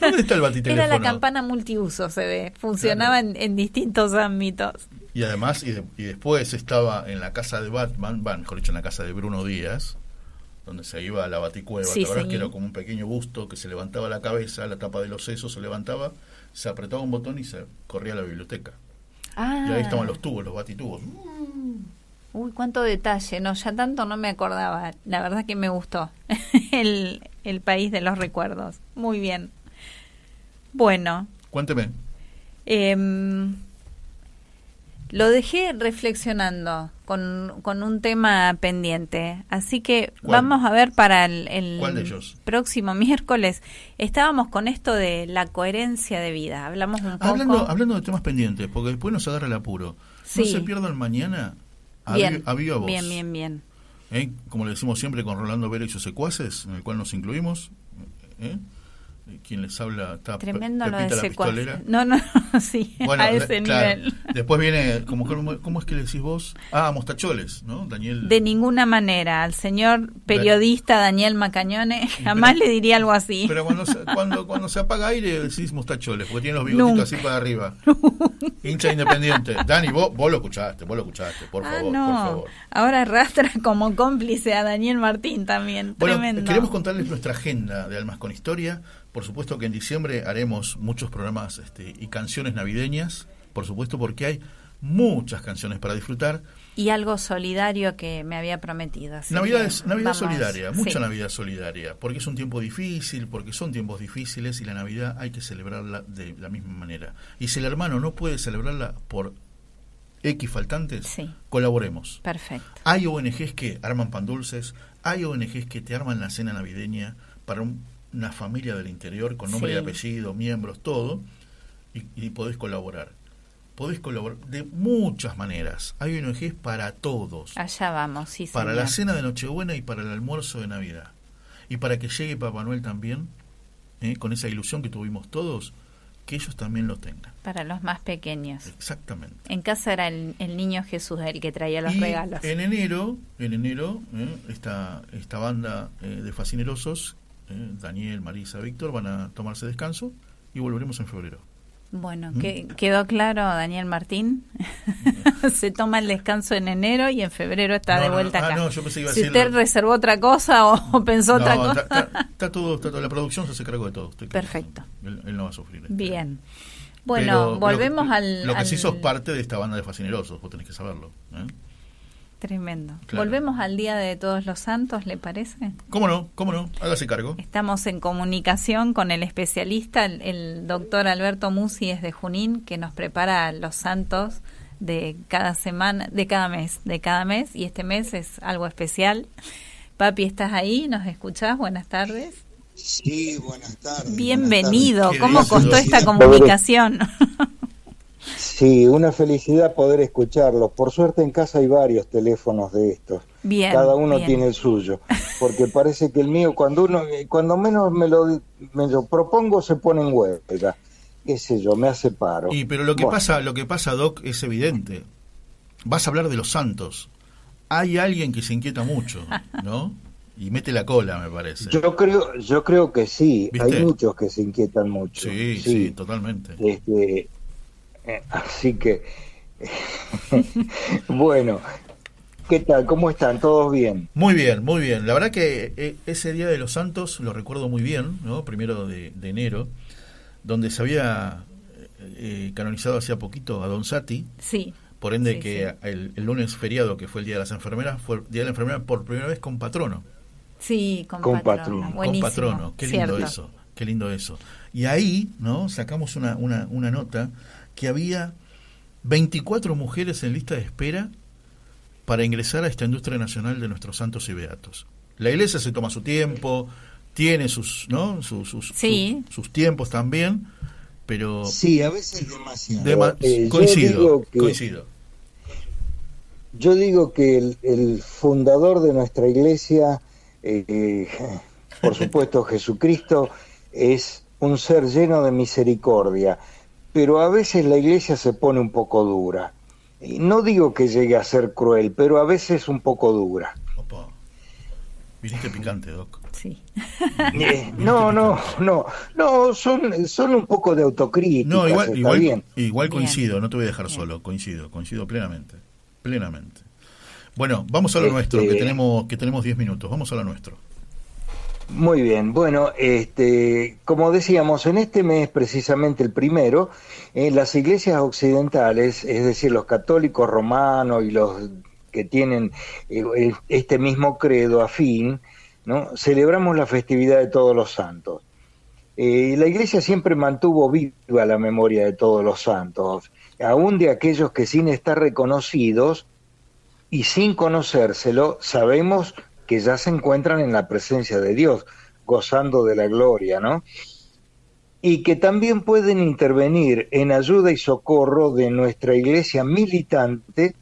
¿Dónde está el batiteléfono? Era la campana multiuso, se ve. Funcionaba en, distintos ámbitos. Y además, y, después estaba en la casa de Batman, van, mejor dicho, en la casa de Bruno Díaz, donde se iba a la baticueva. Sí, que era como un pequeño busto que se levantaba la cabeza, la tapa de los sesos se levantaba, se apretaba un botón y se corría a la biblioteca. Ah. Y ahí estaban los tubos, los batitubos. Uy, cuánto detalle, no, ya tanto no me acordaba. La verdad que me gustó <laughs> el, el país de los recuerdos. Muy bien. Bueno. Cuénteme. Em, lo dejé reflexionando con, con, un tema pendiente. Así que vamos a ver para el, próximo <laughs> miércoles. Estábamos con esto de la coherencia de vida. Hablamos un poco. Hablando, hablando de temas pendientes, porque después nos agarra el apuro. No se pierdan mañana Bien, bien, bien, bien. ¿Eh? Como le decimos siempre con Rolando Vélez y sus secuaces, en el cual nos incluimos. ¿eh? Quien les habla está Tremendo lo de No, no, <laughs> sí, a ese nivel. Después viene, como, ¿cómo es que le decís vos? Ah, Mostacholes, ¿no? Daniel. De ninguna manera. Al señor periodista Daniel Macañone jamás le diría algo así. Pero cuando se, cuando, cuando se apaga aire decís Mostacholes, porque tiene los bigotitos así para arriba. <laughs> Hincha independiente. Dani, vos, vos lo escuchaste, vos lo escuchaste, por ah, favor, no. por favor. Ahora arrastra como cómplice a Daniel Martín también. Tremendo. Queremos contarles nuestra agenda de Almas con Historia por supuesto que en diciembre haremos muchos programas este, y canciones navideñas, por supuesto porque hay muchas canciones para disfrutar. Y algo solidario que me había prometido. Navidad es Navidad solidaria, mucha Navidad solidaria, porque es un tiempo difícil, porque son tiempos difíciles y la Navidad hay que celebrarla de la misma manera. Y si el hermano no puede celebrarla por X faltantes, colaboremos. Perfecto. Hay ONGs que arman pan dulces, hay ONGs que te arman la cena navideña para un una familia del interior con nombre y apellido, miembros, todo, y, podés colaborar. Podés colaborar de muchas maneras. Hay ONGs para todos. Allá vamos, sí. Para la cena de Nochebuena y para el almuerzo de Navidad. Y para que llegue Papá Noel también, ¿eh? con esa ilusión que tuvimos todos, que ellos también lo tengan. Para los más pequeños. Exactamente. En casa era el, niño Jesús el que traía los regalos. En enero, en enero, eh, esta, esta banda eh, de fascinerosos, eh, Daniel, Marisa, Víctor, van a tomarse descanso y volveremos en febrero. Bueno, que, quedó claro, Daniel Martín. <laughs> se toma el descanso en enero y en febrero está de vuelta ah, acá. si usted reservó otra cosa o, pensó otra cosa. Está, todo, la producción se cargó de todo. Perfecto. Él, no va a sufrir. Bien. Bueno, volvemos al. Lo que sí sos parte de esta banda de fascinerosos, vos tenés que saberlo. ¿eh? Tremendo. Volvemos al Día de Todos los Santos, ¿le parece? ¿Cómo no? ¿Cómo no? Hágase cargo. Estamos en comunicación con el especialista, el, doctor Alberto Musi es de Junín, que nos prepara los santos de cada semana, de cada mes, de cada mes, y este mes es algo especial. Papi, ¿estás ahí? ¿Nos escuchás? Buenas tardes. Sí, buenas tardes. Bienvenido. ¿Cómo costó esta comunicación? <laughs> Sí, una felicidad poder escucharlos. Por suerte en casa hay varios teléfonos de estos. Bien, Cada uno tiene el suyo, porque <laughs> parece que el mío cuando uno cuando menos me lo, me lo propongo se pone en huelga. Qué sé yo, me hace paro. Y pero lo que pasa, lo que pasa Doc es evidente. Vas a hablar de los santos. Hay alguien que se inquieta mucho, ¿no? y mete la cola, me parece. Yo creo, yo creo que sí. Hay muchos que se inquietan mucho. Sí, sí, sí totalmente. Este, eh, así que, <laughs> bueno, ¿qué tal? ¿Cómo están? ¿Todos bien? Muy bien, muy bien. La verdad que eh, ese Día de los Santos lo recuerdo muy bien, ¿no? Primero de, enero, donde se había eh, canonizado hacía poquito a Don Sati. Sí. Por ende que El, lunes feriado, que fue el Día de las Enfermeras, fue el Día de la Enfermera por primera vez con patrono. Sí, con, patrono. Con patrono. Qué lindo eso. Qué lindo eso. Y ahí, ¿no? Sacamos una, una, una nota que había 24 mujeres en lista de espera para ingresar a esta industria nacional de nuestros santos y beatos. La iglesia se toma su tiempo, tiene sus, ¿no? sus, sus, sus, tiempos también, pero... Sí, a veces demasiado. Eh, coincido, coincido. Yo digo que el, fundador de nuestra iglesia, eh, por supuesto Jesucristo, es un ser lleno de misericordia pero a veces la iglesia se pone un poco dura. Y no digo que llegue a ser cruel, pero a veces un poco dura. Opa. Viniste picante, Doc. Sí. Eh, no, no, no, no, son, son un poco de autocrítica. No, igual, igual, igual coincido, no te voy a dejar solo, coincido, coincido plenamente, plenamente. Bueno, vamos a lo nuestro, que este tenemos que tenemos 10 minutos, vamos a lo nuestro. Muy bien, bueno, este, como decíamos, en este mes precisamente el primero, en las iglesias occidentales, es decir, los católicos romanos y los que tienen eh, este mismo credo afín, ¿no? celebramos la festividad de todos los santos. Eh, la iglesia siempre mantuvo viva la memoria de todos los santos, aún de aquellos que sin estar reconocidos y sin conocérselo, sabemos que ya se encuentran en la presencia de Dios, gozando de la gloria, ¿no? Y que también pueden intervenir en ayuda y socorro de nuestra iglesia militante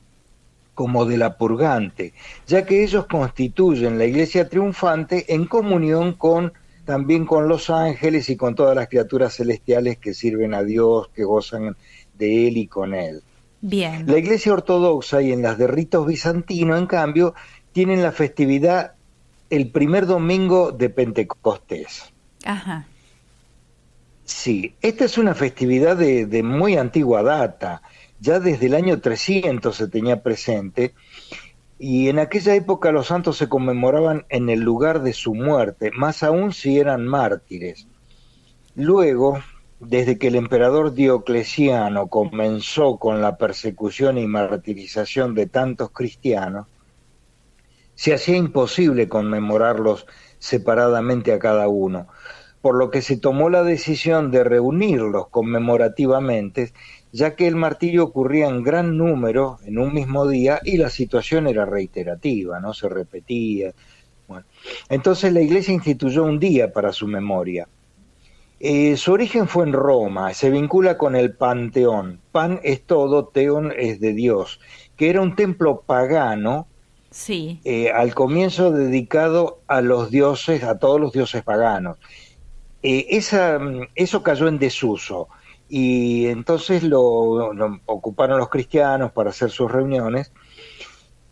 como de la purgante, ya que ellos constituyen la iglesia triunfante en comunión con también con los ángeles y con todas las criaturas celestiales que sirven a Dios, que gozan de él y con él. Bien. La iglesia ortodoxa y en las de ritos bizantinos, en cambio, tienen la festividad el primer domingo de Pentecostés. Ajá. Sí, esta es una festividad de, de, muy antigua data, ya desde el año 300 se tenía presente, y en aquella época los santos se conmemoraban en el lugar de su muerte, más aún si eran mártires. Luego, desde que el emperador Diocleciano comenzó con la persecución y martirización de tantos cristianos, se hacía imposible conmemorarlos separadamente a cada uno, por lo que se tomó la decisión de reunirlos conmemorativamente, ya que el martirio ocurría en gran número en un mismo día y la situación era reiterativa, no se repetía. entonces la Iglesia instituyó un día para su memoria. Eh, su origen fue en Roma, se vincula con el Panteón. Pan es todo, Teón es de Dios, que era un templo pagano Sí. Eh, al comienzo dedicado a los dioses, a todos los dioses paganos. Eh, esa, eso cayó en desuso y entonces lo, ocuparon los cristianos para hacer sus reuniones.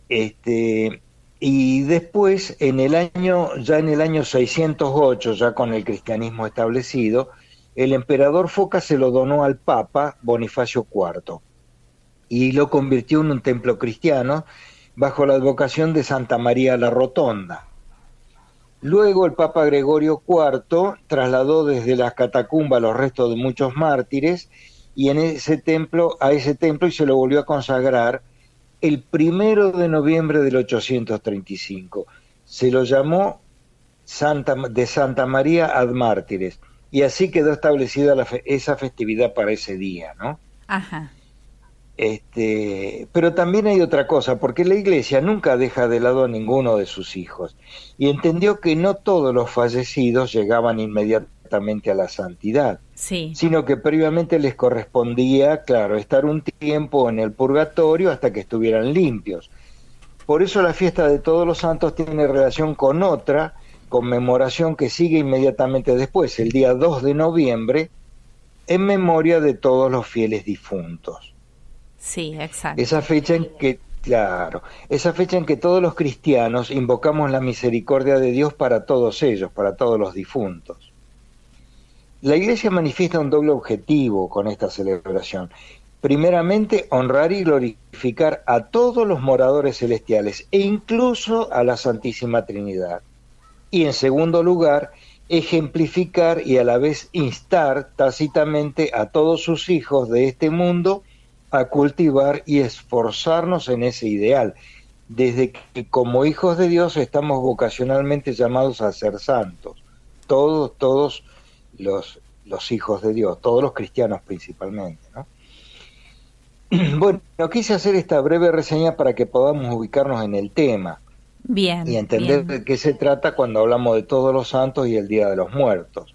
Este, y después, en el año, ya en el año 608, ya con el cristianismo establecido, el emperador Foca se lo donó al Papa Bonifacio IV y lo convirtió en un templo cristiano bajo la advocación de Santa María la Rotonda. Luego el Papa Gregorio IV trasladó desde las catacumbas los restos de muchos mártires y en ese templo, a ese templo y se lo volvió a consagrar el primero de noviembre del 835. Se lo llamó Santa, de Santa María ad Mártires y así quedó establecida esa festividad para ese día, ¿no? Ajá. Este, pero también hay otra cosa, porque la iglesia nunca deja de lado a ninguno de sus hijos y entendió que no todos los fallecidos llegaban inmediatamente a la santidad, sí. sino que previamente les correspondía, claro, estar un tiempo en el purgatorio hasta que estuvieran limpios. Por eso la fiesta de todos los santos tiene relación con otra conmemoración que sigue inmediatamente después, el día 2 de noviembre, en memoria de todos los fieles difuntos. Sí, exacto. Esa fecha en que, claro, esa fecha en que todos los cristianos invocamos la misericordia de Dios para todos ellos, para todos los difuntos. La Iglesia manifiesta un doble objetivo con esta celebración. Primeramente, honrar y glorificar a todos los moradores celestiales e incluso a la Santísima Trinidad. Y en segundo lugar, ejemplificar y a la vez instar tácitamente a todos sus hijos de este mundo a cultivar y esforzarnos en ese ideal, desde que como hijos de Dios estamos vocacionalmente llamados a ser santos, todos, todos los, los hijos de Dios, todos los cristianos principalmente. ¿no? <clears throat> Bueno, quise hacer esta breve reseña para que podamos ubicarnos en el tema bien, y entender de qué se trata cuando hablamos de todos los santos y el Día de los Muertos.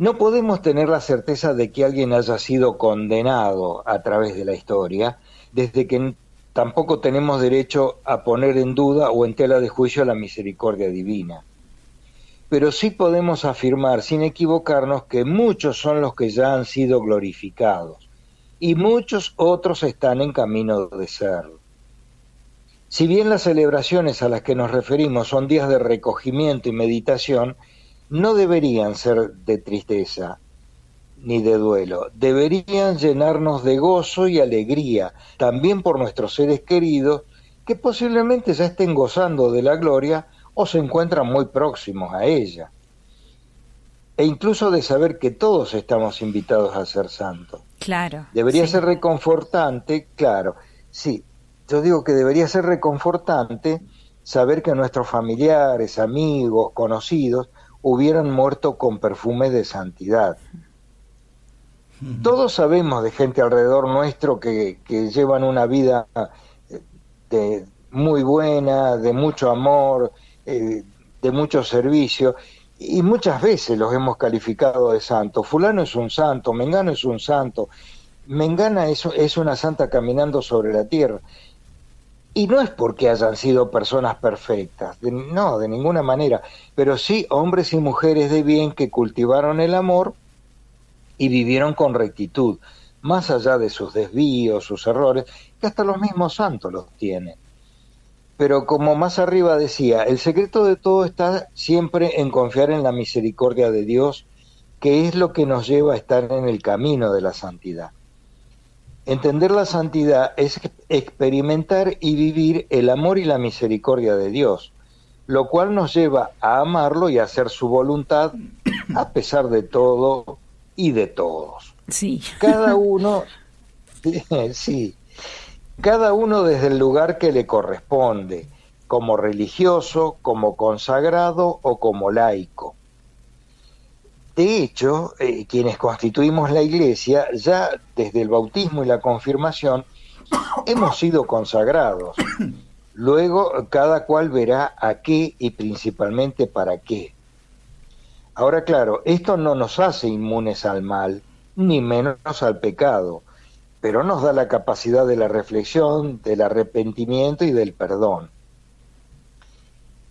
No podemos tener la certeza de que alguien haya sido condenado a través de la historia, desde que tampoco tenemos derecho a poner en duda o en tela de juicio la misericordia divina. Pero sí podemos afirmar sin equivocarnos que muchos son los que ya han sido glorificados y muchos otros están en camino de serlo. Si bien las celebraciones a las que nos referimos son días de recogimiento y meditación, no deberían ser de tristeza ni de duelo, deberían llenarnos de gozo y alegría, también por nuestros seres queridos, que posiblemente ya estén gozando de la gloria o se encuentran muy próximos a ella. E incluso de saber que todos estamos invitados a ser santos. Claro. Debería ser reconfortante, claro, sí, yo digo que debería ser reconfortante saber que nuestros familiares, amigos, conocidos, hubieran muerto con perfume de santidad. Todos sabemos de gente alrededor nuestro que, llevan una vida eh, de, muy buena, de mucho amor, eh, de mucho servicio, y muchas veces los hemos calificado de santos. Fulano es un santo, Mengano es un santo, Mengana es, es una santa caminando sobre la tierra. Y no es porque hayan sido personas perfectas, no, de ninguna manera, pero sí hombres y mujeres de bien que cultivaron el amor y vivieron con rectitud, más allá de sus desvíos, sus errores, que hasta los mismos santos los tienen. Pero como más arriba decía, el secreto de todo está siempre en confiar en la misericordia de Dios, que es lo que nos lleva a estar en el camino de la santidad. Entender la santidad es experimentar y vivir el amor y la misericordia de Dios, lo cual nos lleva a amarlo y a hacer su voluntad a pesar de todo y de todos. Sí. Cada <laughs> uno, sí, cada uno desde el lugar que le corresponde, como religioso, como consagrado o como laico. De hecho, eh, quienes constituimos la Iglesia, ya desde el bautismo y la confirmación, hemos sido consagrados. Luego, cada cual verá a qué y principalmente para qué. Ahora, claro, esto no nos hace inmunes al mal, ni menos al pecado, pero nos da la capacidad de la reflexión, del arrepentimiento y del perdón.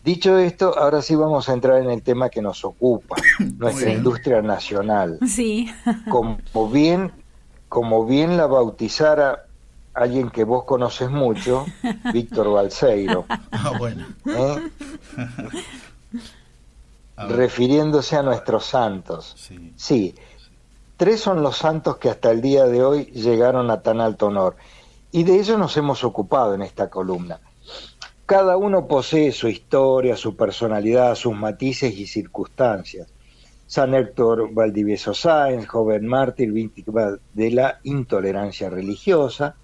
Dicho esto, ahora sí vamos a entrar en el tema que nos ocupa, <coughs> nuestra industria nacional. Sí. <laughs> Como bien, como bien la bautizara alguien que vos conoces mucho, <laughs> Víctor Balseiro. <laughs> Ah, bueno. ¿eh? Refiriéndose a nuestros santos. Sí. sí, tres son los santos que hasta el día de hoy llegaron a tan alto honor. Y de ellos nos hemos ocupado en esta columna. Cada uno posee su historia, su personalidad, sus matices y circunstancias. San Héctor Valdivieso Sáenz, joven mártir víctima de la intolerancia religiosa,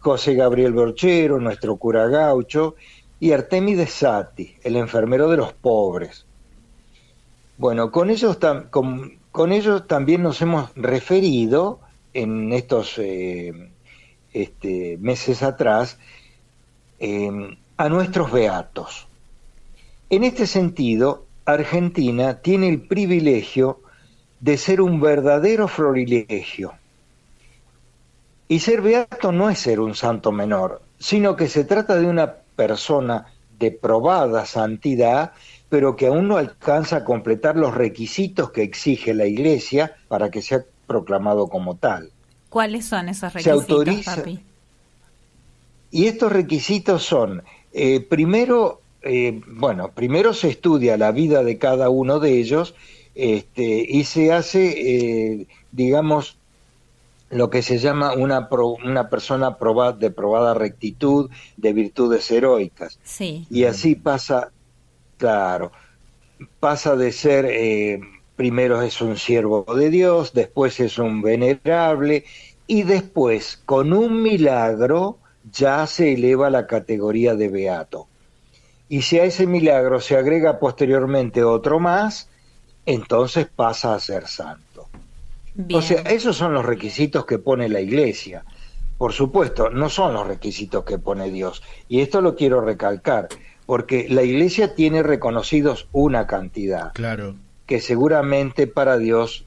José Gabriel Borchero, nuestro cura gaucho, y Artemides Sati, el enfermero de los pobres. Bueno, con ellos, con, ellos también nos hemos referido en estos eh, este, meses atrás Em, a nuestros beatos. En este sentido, Argentina tiene el privilegio de ser un verdadero florilegio. Y ser beato no es ser un santo menor, sino que se trata de una persona de probada santidad, pero que aún no alcanza a completar los requisitos que exige la Iglesia para que sea proclamado como tal. ¿Cuáles son esos requisitos, papi? Y estos requisitos son, eh, primero, eh, bueno, primero se estudia la vida de cada uno de ellos este, y se hace, eh, digamos, lo que se llama una, una persona probada, de probada rectitud, de virtudes heroicas. Sí. Y así pasa, claro, pasa de ser, primero es un siervo de Dios, después es un venerable, y después, con un milagro, ya se eleva a la categoría de beato. Y si a ese milagro se agrega posteriormente otro más, entonces pasa a ser santo. O sea, esos son los requisitos que pone la iglesia. Por supuesto, no son los requisitos que pone Dios. Y esto lo quiero recalcar, porque la iglesia tiene reconocidos una cantidad. Claro. Que seguramente para Dios,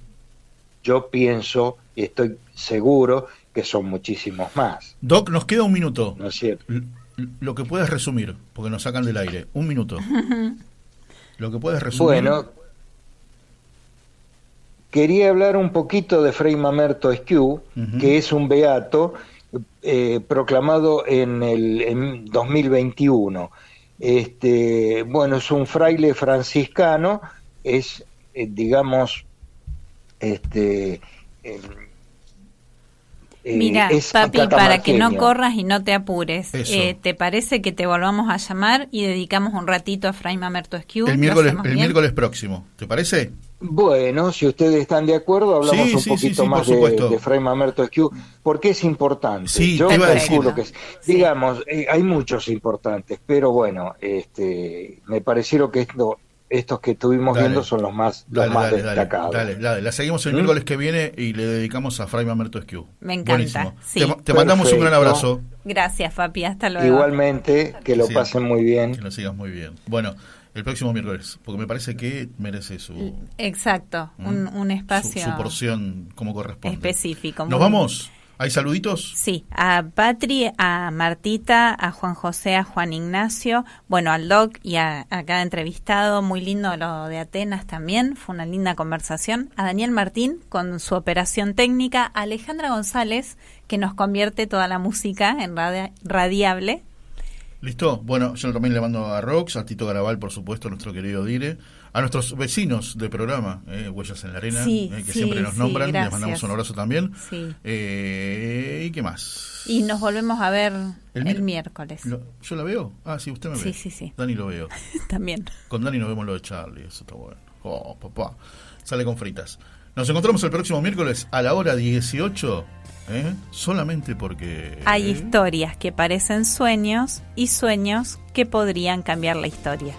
yo pienso y estoy seguro que son muchísimos más. Doc, nos queda un minuto. ¿No es cierto? Lo que puedes resumir, porque nos sacan del aire. Un minuto. <laughs> Lo que puedes resumir. Bueno, quería hablar un poquito de Frei Mamerto Esquiu, que es un beato eh, proclamado en el en 2021. Este, bueno, es un fraile franciscano, es, eh, digamos, este, eh, Mira, papi, para que no corras y no te apures, eh, ¿te parece que te volvamos a llamar y dedicamos un ratito a Fray Mamerto Esquiu? El miércoles, el miércoles próximo, ¿te parece? Bueno, si ustedes están de acuerdo, hablamos un poquito más de, de, Fray Mamerto Esquiu, porque es importante. Sí, Yo te iba a decir. Que digamos, eh, hay muchos importantes, pero bueno, este, me parecieron que esto estos que estuvimos viendo son los más, los más destacados. Dale, dale, la seguimos el ¿Mm? miércoles que viene y le dedicamos a Fray Mamerto Esquiu. Me encanta. Te, mandamos un gran abrazo. Gracias, papi. Hasta luego. Igualmente, que lo pasen muy bien. Que lo sigas muy bien. Bueno, el próximo miércoles, porque me parece que merece su. Exacto, un, un, espacio. Su, porción como corresponde. Específico. ¿Nos vamos? ¿Hay saluditos? Sí, a Patri, a Martita, a Juan José, a Juan Ignacio, bueno, al Doc y a, cada entrevistado, muy lindo lo de Atenas también, fue una linda conversación. A Daniel Martín con su operación técnica, a Alejandra González, que nos convierte toda la música en radiable. Listo, bueno, yo también le mando a Rox, a Tito Garabal, por supuesto, nuestro querido Dire a nuestros vecinos de programa, eh, Huellas en la Arena, eh, que siempre nos nombran, les mandamos un abrazo también. Eh, ¿Y qué más? Y nos volvemos a ver el, miércoles. ¿Yo la veo? Ah, sí, usted me ve. Sí, sí, sí. Dani lo veo. <laughs> también. Con Dani nos vemos lo de Charlie, eso está bueno. Oh, papá. Sale con fritas. Nos encontramos el próximo miércoles a la hora 18, solamente porque... Hay historias que parecen sueños y sueños que podrían cambiar la historia.